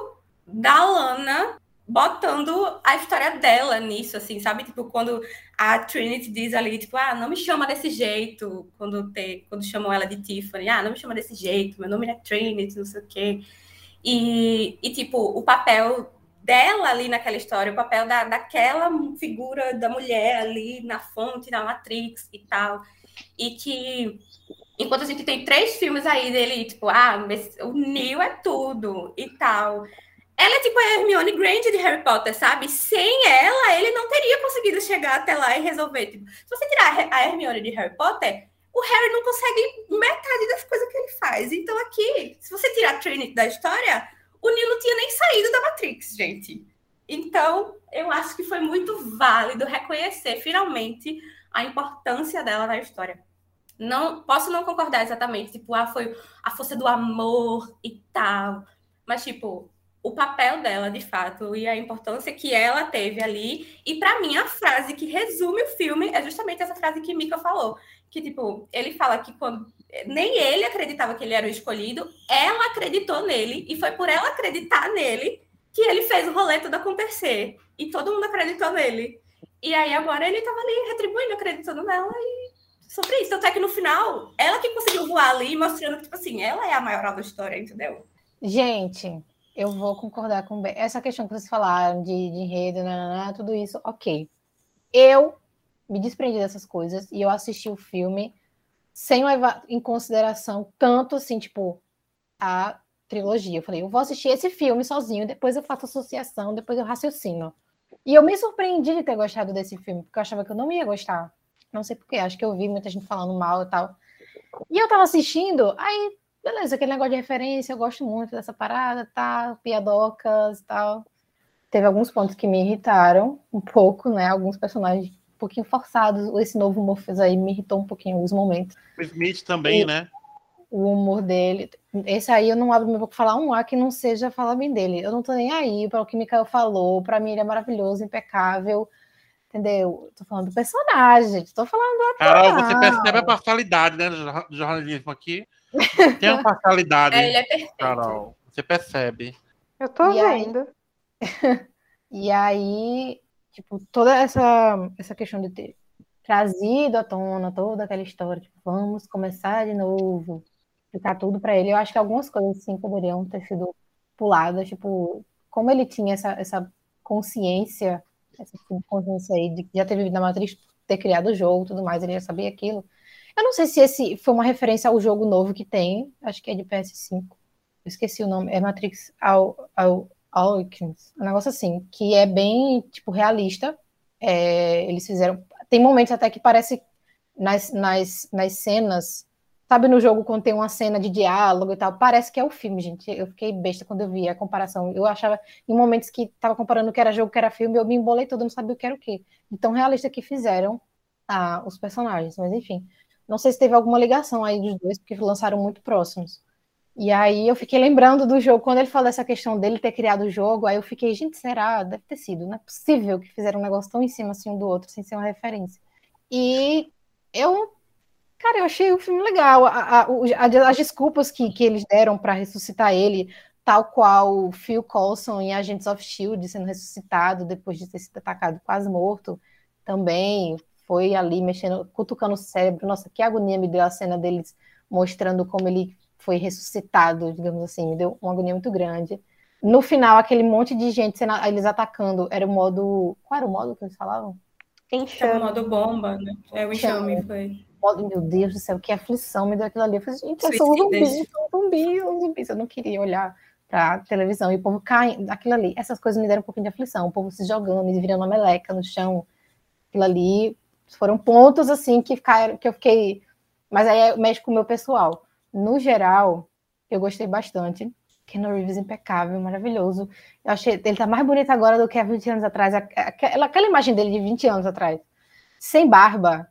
da Lana botando a história dela nisso, assim, sabe? Tipo, quando a Trinity diz ali, tipo, ah, não me chama desse jeito, quando, te, quando chamam ela de Tiffany, ah, não me chama desse jeito, meu nome é Trinity, não sei o quê. E, e tipo, o papel dela ali naquela história, o papel da, daquela figura da mulher ali na fonte, na Matrix e tal. E que, enquanto a gente tem três filmes aí dele, tipo, ah, o Neo é tudo e tal. Ela é tipo a Hermione Granger de Harry Potter, sabe? Sem ela, ele não teria conseguido chegar até lá e resolver. Tipo, se você tirar a Hermione de Harry Potter, o Harry não consegue metade das coisas que ele faz. Então, aqui, se você tirar a Trinity da história, o não tinha nem saído da Matrix, gente. Então, eu acho que foi muito válido reconhecer finalmente a importância dela na história. Não posso não concordar exatamente, tipo, ah, foi a força do amor e tal. Mas, tipo, o papel dela, de fato, e a importância que ela teve ali. E para mim, a frase que resume o filme é justamente essa frase que Mika falou. Que, tipo, ele fala que quando nem ele acreditava que ele era o escolhido, ela acreditou nele, e foi por ela acreditar nele que ele fez o rolê tudo acontecer. E todo mundo acreditou nele. E aí agora ele tava ali retribuindo, acreditando nela e sobre isso. Tanto é que no final, ela que conseguiu voar ali, mostrando que, tipo assim, ela é a maior da história, entendeu? Gente, eu vou concordar com essa questão que vocês falaram de, de enredo, tudo isso, ok. Eu me desprendi dessas coisas e eu assisti o filme sem levar em consideração tanto assim, tipo, a trilogia. Eu falei, eu vou assistir esse filme sozinho, depois eu faço associação, depois eu raciocino. E eu me surpreendi de ter gostado desse filme, porque eu achava que eu não ia gostar. Não sei porquê, acho que eu vi muita gente falando mal e tal. E eu tava assistindo, aí beleza, aquele negócio de referência, eu gosto muito dessa parada, tá? Piadocas e tal. Teve alguns pontos que me irritaram um pouco, né? Alguns personagens um pouquinho forçados. Esse novo Morpheus aí me irritou um pouquinho em alguns momentos. O Smith também, e... né? o humor dele. Esse aí eu não abro meu boca falar um A que não seja falar bem dele. Eu não tô nem aí para o que Mikael falou. Para mim ele é maravilhoso, impecável. Entendeu? Tô falando do personagem, tô falando do ator. Carol, você percebe a parcialidade, né, do jornalismo aqui? Tem uma parcialidade. É, ele é perfeito. Carol, você percebe. Eu tô E aí? vendo. E aí, tipo, toda essa, essa questão de ter trazido à tona toda aquela história, tipo, vamos começar de novo, explicar tudo para ele. Eu acho que algumas coisas, sim, poderiam ter sido puladas, tipo, como ele tinha essa, essa consciência, essa consciência aí de que já ter vivido na Matrix, ter criado o jogo e tudo mais, ele já sabia aquilo. Eu não sei se esse foi uma referência ao jogo novo que tem, acho que é de PS5. Eu esqueci o nome, é Matrix Aw- Aw- Awakens, um negócio assim, que é bem, tipo, realista. É, eles fizeram. Tem momentos até que parece nas, nas, nas cenas. Sabe no jogo quando tem uma cena de diálogo e tal? Parece que é o filme, gente. Eu fiquei besta quando eu vi a comparação. Eu achava, em momentos que tava comparando o que era jogo, o que era filme, eu me embolei todo, não sabia o que era o que. De tão realista que fizeram ah, os personagens. Mas enfim. Não sei se teve alguma ligação aí dos dois, porque lançaram muito próximos. E aí eu fiquei lembrando do jogo, quando ele falou essa questão dele ter criado o jogo, aí eu fiquei, gente, será? Deve ter sido, não é possível que fizeram um negócio tão em cima assim um do outro, sem ser uma referência. E eu, cara, eu achei o filme legal. A- a- a- as desculpas que, que eles deram para ressuscitar ele, tal qual Phil Coulson em Agents of Shield sendo ressuscitado depois de ter sido atacado quase morto, também foi ali mexendo, cutucando o cérebro. Nossa, que agonia me deu a cena deles mostrando como ele foi ressuscitado, digamos assim, me deu uma agonia muito grande. No final, aquele monte de gente eles atacando, era o modo. Qual era o modo que eles falavam? É o Enxame. modo bomba, né? É o enxame, foi. modo, meu Deus do céu, que aflição me deu aquilo ali. Eu falei, gente, eu sou um zumbi, sou um zumbi, eu sou um zumbi. Eu não queria olhar pra televisão e o povo caindo, aquilo ali. Essas coisas me deram um pouquinho de aflição. O povo se jogando e virando uma meleca no chão. Aquilo ali foram pontos, assim, que, ficaram, que eu fiquei... Mas aí mexe com o meu pessoal. No geral, eu gostei bastante. Keanu Reeves impecável, maravilhoso. Eu achei ele tá mais bonito agora do que há 20 anos atrás. Aquela, aquela imagem dele de 20 anos atrás. Sem barba,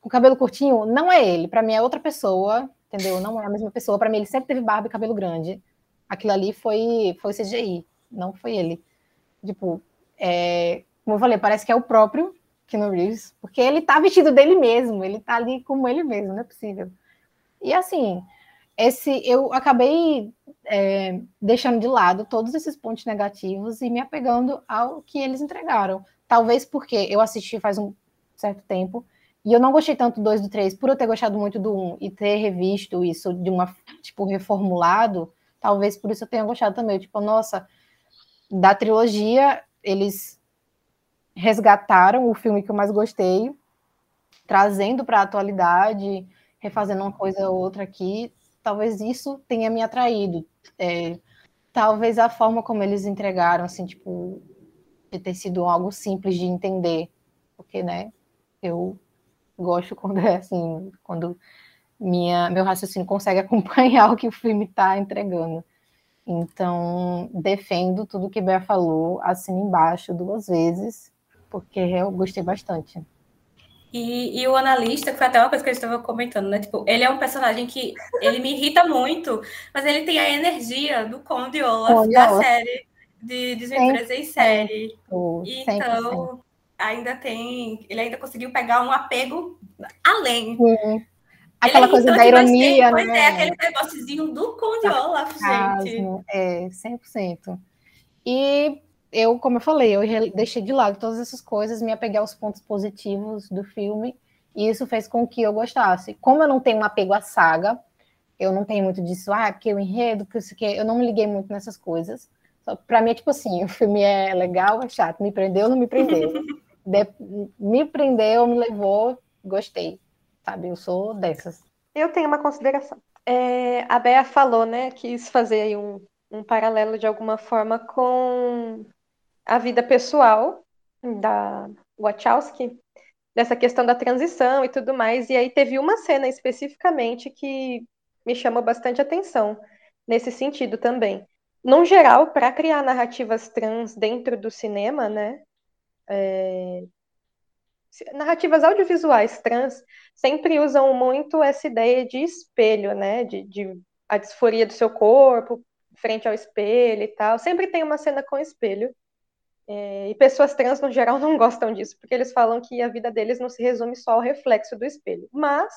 com cabelo curtinho, não é ele. Para mim é outra pessoa, entendeu? Não é a mesma pessoa. Para mim ele sempre teve barba e cabelo grande. Aquilo ali foi foi CGI, não foi ele. Tipo, é, como eu falei, parece que é o próprio Keanu Reeves, porque ele tá vestido dele mesmo, ele tá ali como ele mesmo, não é possível. E assim, esse eu acabei é, deixando de lado todos esses pontos negativos e me apegando ao que eles entregaram. Talvez porque eu assisti faz um certo tempo e eu não gostei tanto do 2 do 3, por eu ter gostado muito do 1 e ter revisto isso de uma, tipo, reformulado, talvez por isso eu tenha gostado também. Tipo, nossa, da trilogia, eles resgataram o filme que eu mais gostei, trazendo para a atualidade, refazendo uma coisa ou outra aqui. Talvez isso tenha me atraído. É, talvez a forma como eles entregaram, assim, tipo, de ter sido algo simples de entender, porque, né, eu gosto quando é assim, quando minha, meu raciocínio consegue acompanhar o que o filme está entregando. Então, defendo tudo que Bea falou, assino embaixo duas vezes, porque eu gostei bastante. E, e o analista, que foi até uma coisa que eu estava comentando, né? Tipo, ele é um personagem que ele me irrita muito, mas ele tem a energia do Conde Olaf Conde da Olaf. série de Desventuras em série. O 100%. Então, ainda tem. Ele ainda conseguiu pegar um apego além. Aquela é coisa da tem- ironia, Pois né? é, aquele negóciozinho do Conde Olaf, gente. É, 100%. E eu, como eu falei, eu deixei de lado todas essas coisas, me apeguei aos pontos positivos do filme, e isso fez com que eu gostasse. Como eu não tenho um apego à saga, eu não tenho muito disso, ah, porque o enredo, que isso que eu não me liguei muito nessas coisas. Só, pra mim é tipo assim, o filme é legal, é chato, me prendeu, não me prendeu. De- me prendeu, me levou, gostei, sabe? Eu sou dessas. Eu tenho uma consideração. É, a Bea falou, né, quis fazer aí um, um paralelo de alguma forma com a vida pessoal da Wachowski, dessa questão da transição e tudo mais. E aí teve uma cena especificamente que me chamou bastante atenção nesse sentido também. Num geral, para criar narrativas trans dentro do cinema, né, é, narrativas audiovisuais trans sempre usam muito essa ideia de espelho, né? De, de a disforia do seu corpo frente ao espelho e tal. Sempre tem uma cena com espelho. É, e pessoas trans, no geral, não gostam disso, porque eles falam que a vida deles não se resume só ao reflexo do espelho. Mas,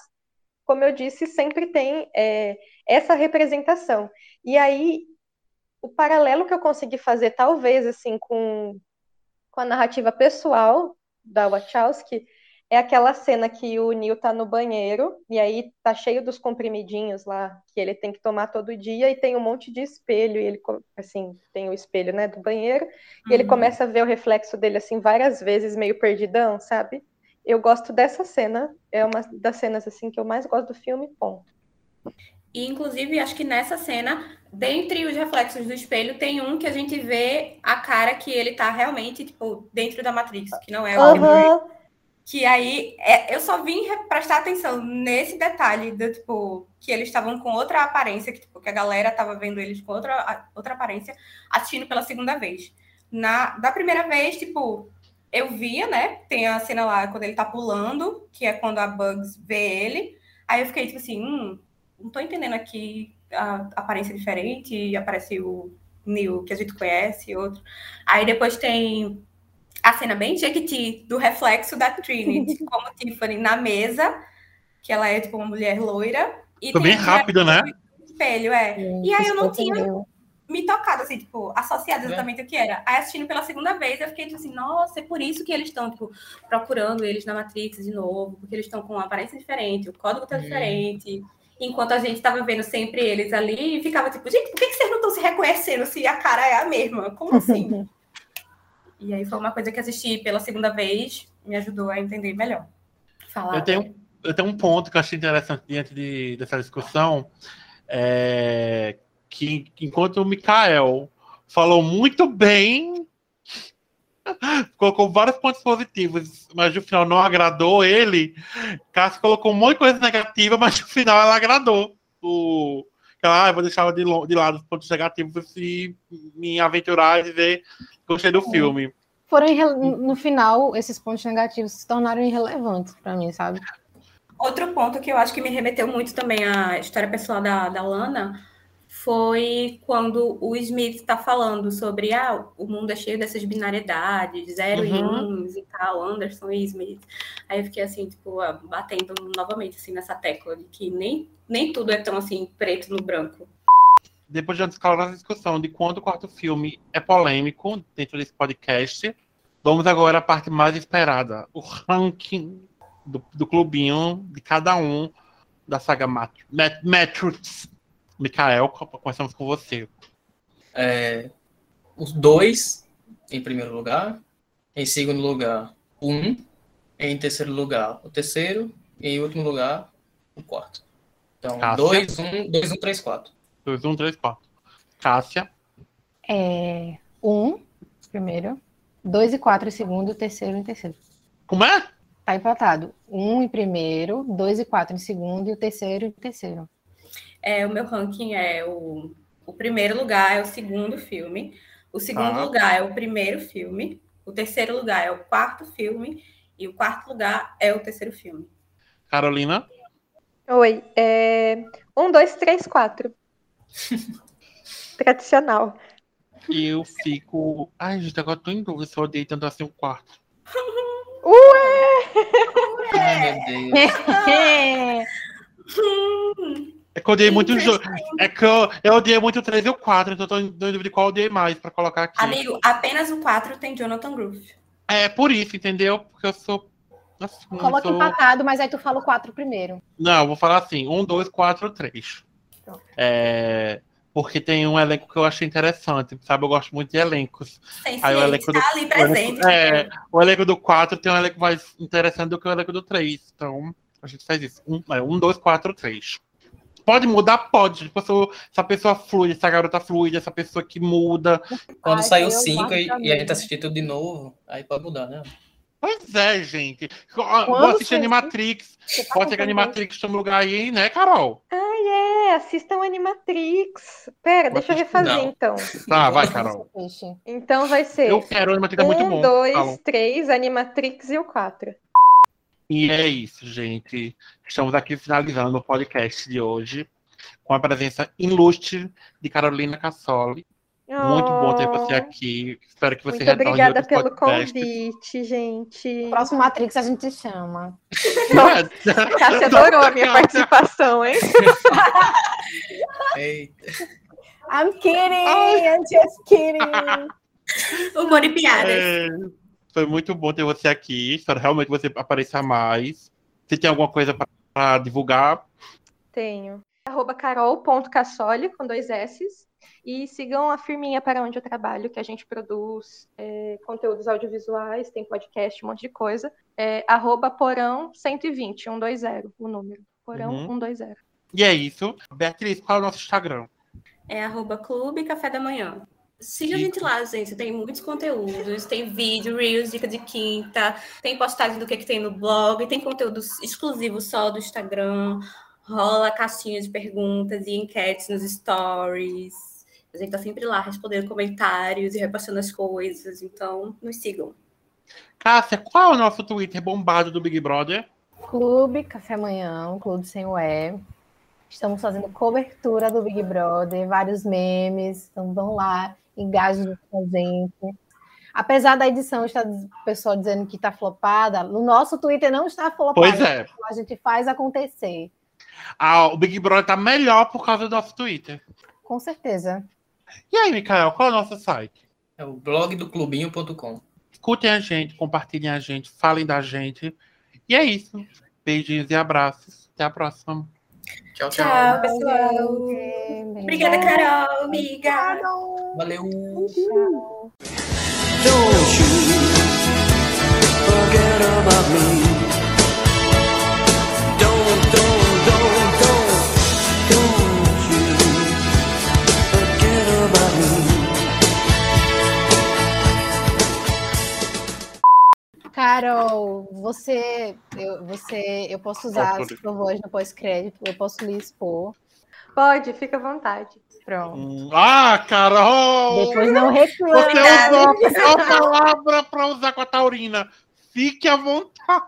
como eu disse, sempre tem é, essa representação. E aí, o paralelo que eu consegui fazer, talvez, assim, com, com a narrativa pessoal da Wachowski, é aquela cena que o Neil tá no banheiro, e aí tá cheio dos comprimidinhos lá, que ele tem que tomar todo dia, e tem um monte de espelho, e ele, assim, tem o espelho, né, do banheiro, e ele Uhum. começa a ver o reflexo dele, assim, várias vezes, meio perdidão, sabe? Eu gosto dessa cena, é uma das cenas, assim, que eu mais gosto do filme, ponto. E, inclusive, acho que nessa cena, dentre os reflexos do espelho, tem um que a gente vê a cara que ele tá realmente, tipo, dentro da Matrix, que não é o Aham, Que aí, é, eu só vim re- prestar atenção nesse detalhe, do, tipo, que eles estavam com outra aparência, que, tipo, que a galera tava vendo eles com outra, outra aparência, assistindo pela segunda vez. Na, da primeira vez, tipo, eu via, né? Tem a cena lá quando ele tá pulando, que é quando a Bugs vê ele. Aí eu fiquei, tipo assim, hum, não tô entendendo aqui a aparência diferente, aparece o Neil que a gente conhece, outro. Aí depois tem a cena bem Jequiti do reflexo da Trinity, como Tiffany na mesa, que ela é tipo uma mulher loira. E Foi bem o rápido, né? espelho, é. E aí eu não tinha Entendeu? me tocado, assim, tipo, associado É. exatamente o que era. Aí assistindo pela segunda vez, eu fiquei tipo assim, nossa, é por isso que eles estão, tipo, procurando eles na Matrix de novo, porque eles estão com uma aparência diferente, o código tá Hum. diferente. Enquanto a gente tava vendo sempre eles ali, e ficava tipo, gente, por que, que vocês não estão se reconhecendo se a cara é a mesma? Como assim? e aí foi uma coisa que assisti pela segunda vez, me ajudou a entender melhor. Falar. Eu tenho, eu tenho um ponto que eu achei interessante diante de, dessa discussão, é, que enquanto o Mikael falou muito bem, colocou vários pontos positivos, mas no final não agradou ele, Cássio colocou um monte de coisa negativa, mas no final ela agradou. O, ah, eu vou deixar de, de lado os pontos negativos e me aventurar e que gostei do filme. Foram no final, esses pontos negativos se tornaram irrelevantes pra mim, sabe? Outro ponto que eu acho que me remeteu muito também à história pessoal da, da Lana foi quando o Smith está falando sobre ah, o mundo é cheio dessas binariedades, zero e Uhum. uns e tal, Anderson e Smith. Aí eu fiquei assim, tipo, ah, batendo novamente assim, nessa tecla de que nem, nem tudo é tão assim preto no branco. depois de escalar a discussão de quanto o quarto filme é polêmico dentro desse podcast, vamos agora à parte mais esperada, o ranking do, do clubinho de cada um da saga Mat Mat Matrix. Mikael, começamos com você. É, os dois em primeiro lugar, em segundo lugar, um, em terceiro lugar, o terceiro, e em último lugar, o quarto. Então, Cássia? dois, um, dois, um, três, quatro. 2, 1, 3, 4. Cássia, É, um, primeiro. Dois e quatro em segundo, terceiro em terceiro. como é? Tá empatado. Um em primeiro, dois e quatro em segundo e o terceiro em terceiro. É, o meu ranking é o, o primeiro lugar é o segundo filme, o segundo Tá. lugar é o primeiro filme, o terceiro lugar é o quarto filme e o quarto lugar é o terceiro filme. Carolina, Oi, é... um, dois, três, quatro. Tradicional. eu fico. Ai, gente, agora eu tô em dúvida se eu odeio tanto assim o quarto. Ai, meu Deus. É que eu odiei muito os dois. É que eu, eu odiei muito o 3 e o 4, então eu tô em dúvida de qual eu odiei mais pra colocar aqui. Amigo, apenas o 4 tem Jonathan Groove. É por isso, entendeu? Porque eu sou. Assim, eu Coloca sou... empatado, mas aí tu fala o quatro primeiro. Não, eu vou falar assim: 1, 2, 4, 3. Pronto. É. Porque tem um elenco que eu achei interessante, sabe? Eu gosto muito de elencos. Sem Aí o elenco do- tá ali presente. o elenco- é, o elenco do 4 tem um elenco mais interessante do que o elenco do 3. Então, a gente faz isso. 1, 2, 4, 3. Pode mudar? Pode. Tipo, se eu- se a pessoa flui, essa garota fluida, essa pessoa que muda. Quando Ai, saiu cinco guardo e, pra e a gente mim. assistir tudo de novo, aí pode mudar, né? Pois é, gente. Ó, Vou Quando assistir Animatrix. Você tá Pode ser que contando Animatrix tome lugar aí, né, Carol? É, assistam Animatrix. Pera, deixa eu refazer não. então. Tá, vai, Carol. Então vai ser Eu quero, Animatrix é muito um, bom. dois, Falam. três, Animatrix e o quatro. E é isso, gente. Estamos aqui finalizando o podcast de hoje com a presença ilustre de Carolina Cassoli. Muito bom ter você Oh, aqui. Espero que você Muito obrigada pelo podcasts. convite, gente. Próximo Matrix a gente chama. Cássia adorou a minha participação, hein? Eita. I'm kidding! I'm just kidding! Humor e piadas. É, foi muito bom ter você aqui. Espero realmente você apareça mais. Se tem alguma coisa para divulgar, Tenho. Arroba carol.cassoli, com dois S's. E sigam a firminha para onde eu trabalho, que a gente produz é, conteúdos audiovisuais, tem podcast, um monte de coisa. É, arroba porão 120, 120, o número. Porão Uhum. 120. E é isso. Beatriz, qual é o nosso Instagram? É arroba Clube Café da Manhã. Siga a gente lá, gente. Tem muitos conteúdos. Tem vídeo, reels, dica de quinta. Tem postagem do que, que tem no blog. Tem conteúdo exclusivo só do Instagram. Rola caixinha de perguntas e enquetes nos stories. A gente tá sempre lá respondendo comentários e repassando as coisas. Então, nos sigam. Cássia, qual é o nosso Twitter bombado do Big Brother? Clube Café Amanhã, um clube sem o E. Estamos fazendo cobertura do Big Brother, vários memes. Então vão lá, engajem com a gente. Apesar da edição estar o pessoal dizendo que está flopada, no nosso Twitter não está flopado. Pois é. A gente faz acontecer, Ah, o Big Brother tá melhor por causa do nosso Twitter. com certeza. E aí, Mikael, qual é o nosso site? É o blog do clubinho.com. Escutem a gente, compartilhem a gente, falem da gente. E é isso. Beijinhos e abraços. Até a próxima. Tchau, tchau. Tchau, pessoal. Obrigada, Carol, amiga. Valeu. Tchau. Don't you forget about me. Carol, você, eu, você, eu posso usar Pode. a sua voz no pós-crédito, eu posso lhe expor. Pode, fica à vontade. Pronto. Hum, Ah, Carol! Depois não Você reclame. usou a palavra para usar com a Taurina. Fique à vontade.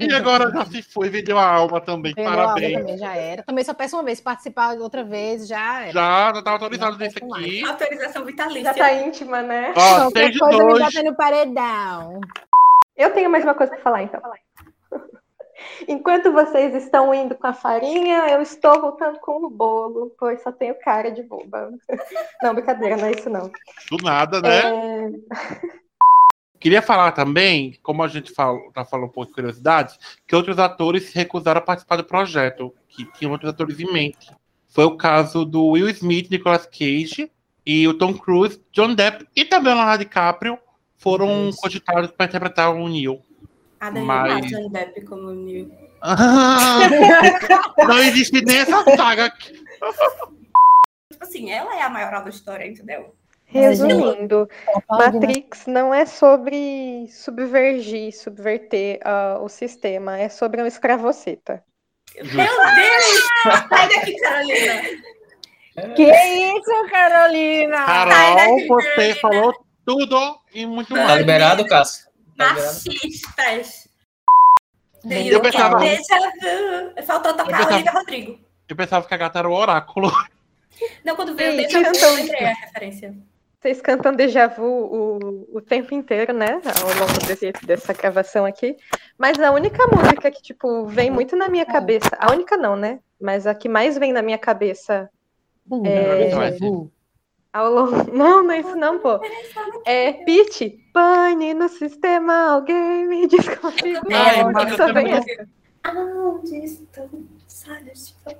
E agora já se foi, vendeu a alma também. Aula Parabéns. também já era. Também só peço uma vez, participar outra vez já era. Já, já estava autorizado Não desse peço aqui. Autorização vitalícia. Já tá íntima, né? Ó, Qualquer seis de coisa me dois. bota no paredão. Eu tenho mais uma coisa para falar, então. Enquanto vocês estão indo com a farinha, eu estou voltando com o bolo, pois só tenho cara de boba. Não, brincadeira, não é isso não. Do nada, né? É, Queria falar também, como a gente falou, tá falando um pouco de curiosidade, que outros atores se recusaram a participar do projeto, que tinham outros atores em mente. Foi o caso do Will Smith, Nicolas Cage, e o Tom Cruise, John Depp e também o Leonardo DiCaprio foram Isso. cogitados para interpretar o Neo. A Dani Mas- Johnny Depp como Neil. Não existe nem essa saga. Tipo assim, ela é a maioral da história, entendeu? Resumindo? Matrix não é sobre subvergir, subverter ah, o sistema, é sobre um escravoceta. Meu Deus! Sai daqui, Carolina! Que isso, Carolina? Carol, daqui, você Carolina. falou tudo e muito Tá mais. liberado, Cássio? Tá liberado? Machistas! Eu pensava-. Faltou tocar pensava- Olivia Rodrigo. Eu pensava que a gata era o oráculo. Não, quando veio Ei, vu, cantam eu lembrei a referência. Vocês cantam déjà vu o, o tempo inteiro, né? Ao longo desse, dessa gravação aqui. Mas a única música que, tipo, vem muito na minha cabeça. A única não, né? Mas a que mais vem na minha cabeça É... É. ao longo. Não, não é isso não, pô. É Pete. Pane no sistema, alguém me desconfigura. Ai, É, só vem essa. Aonde estão? Sabe, tipo,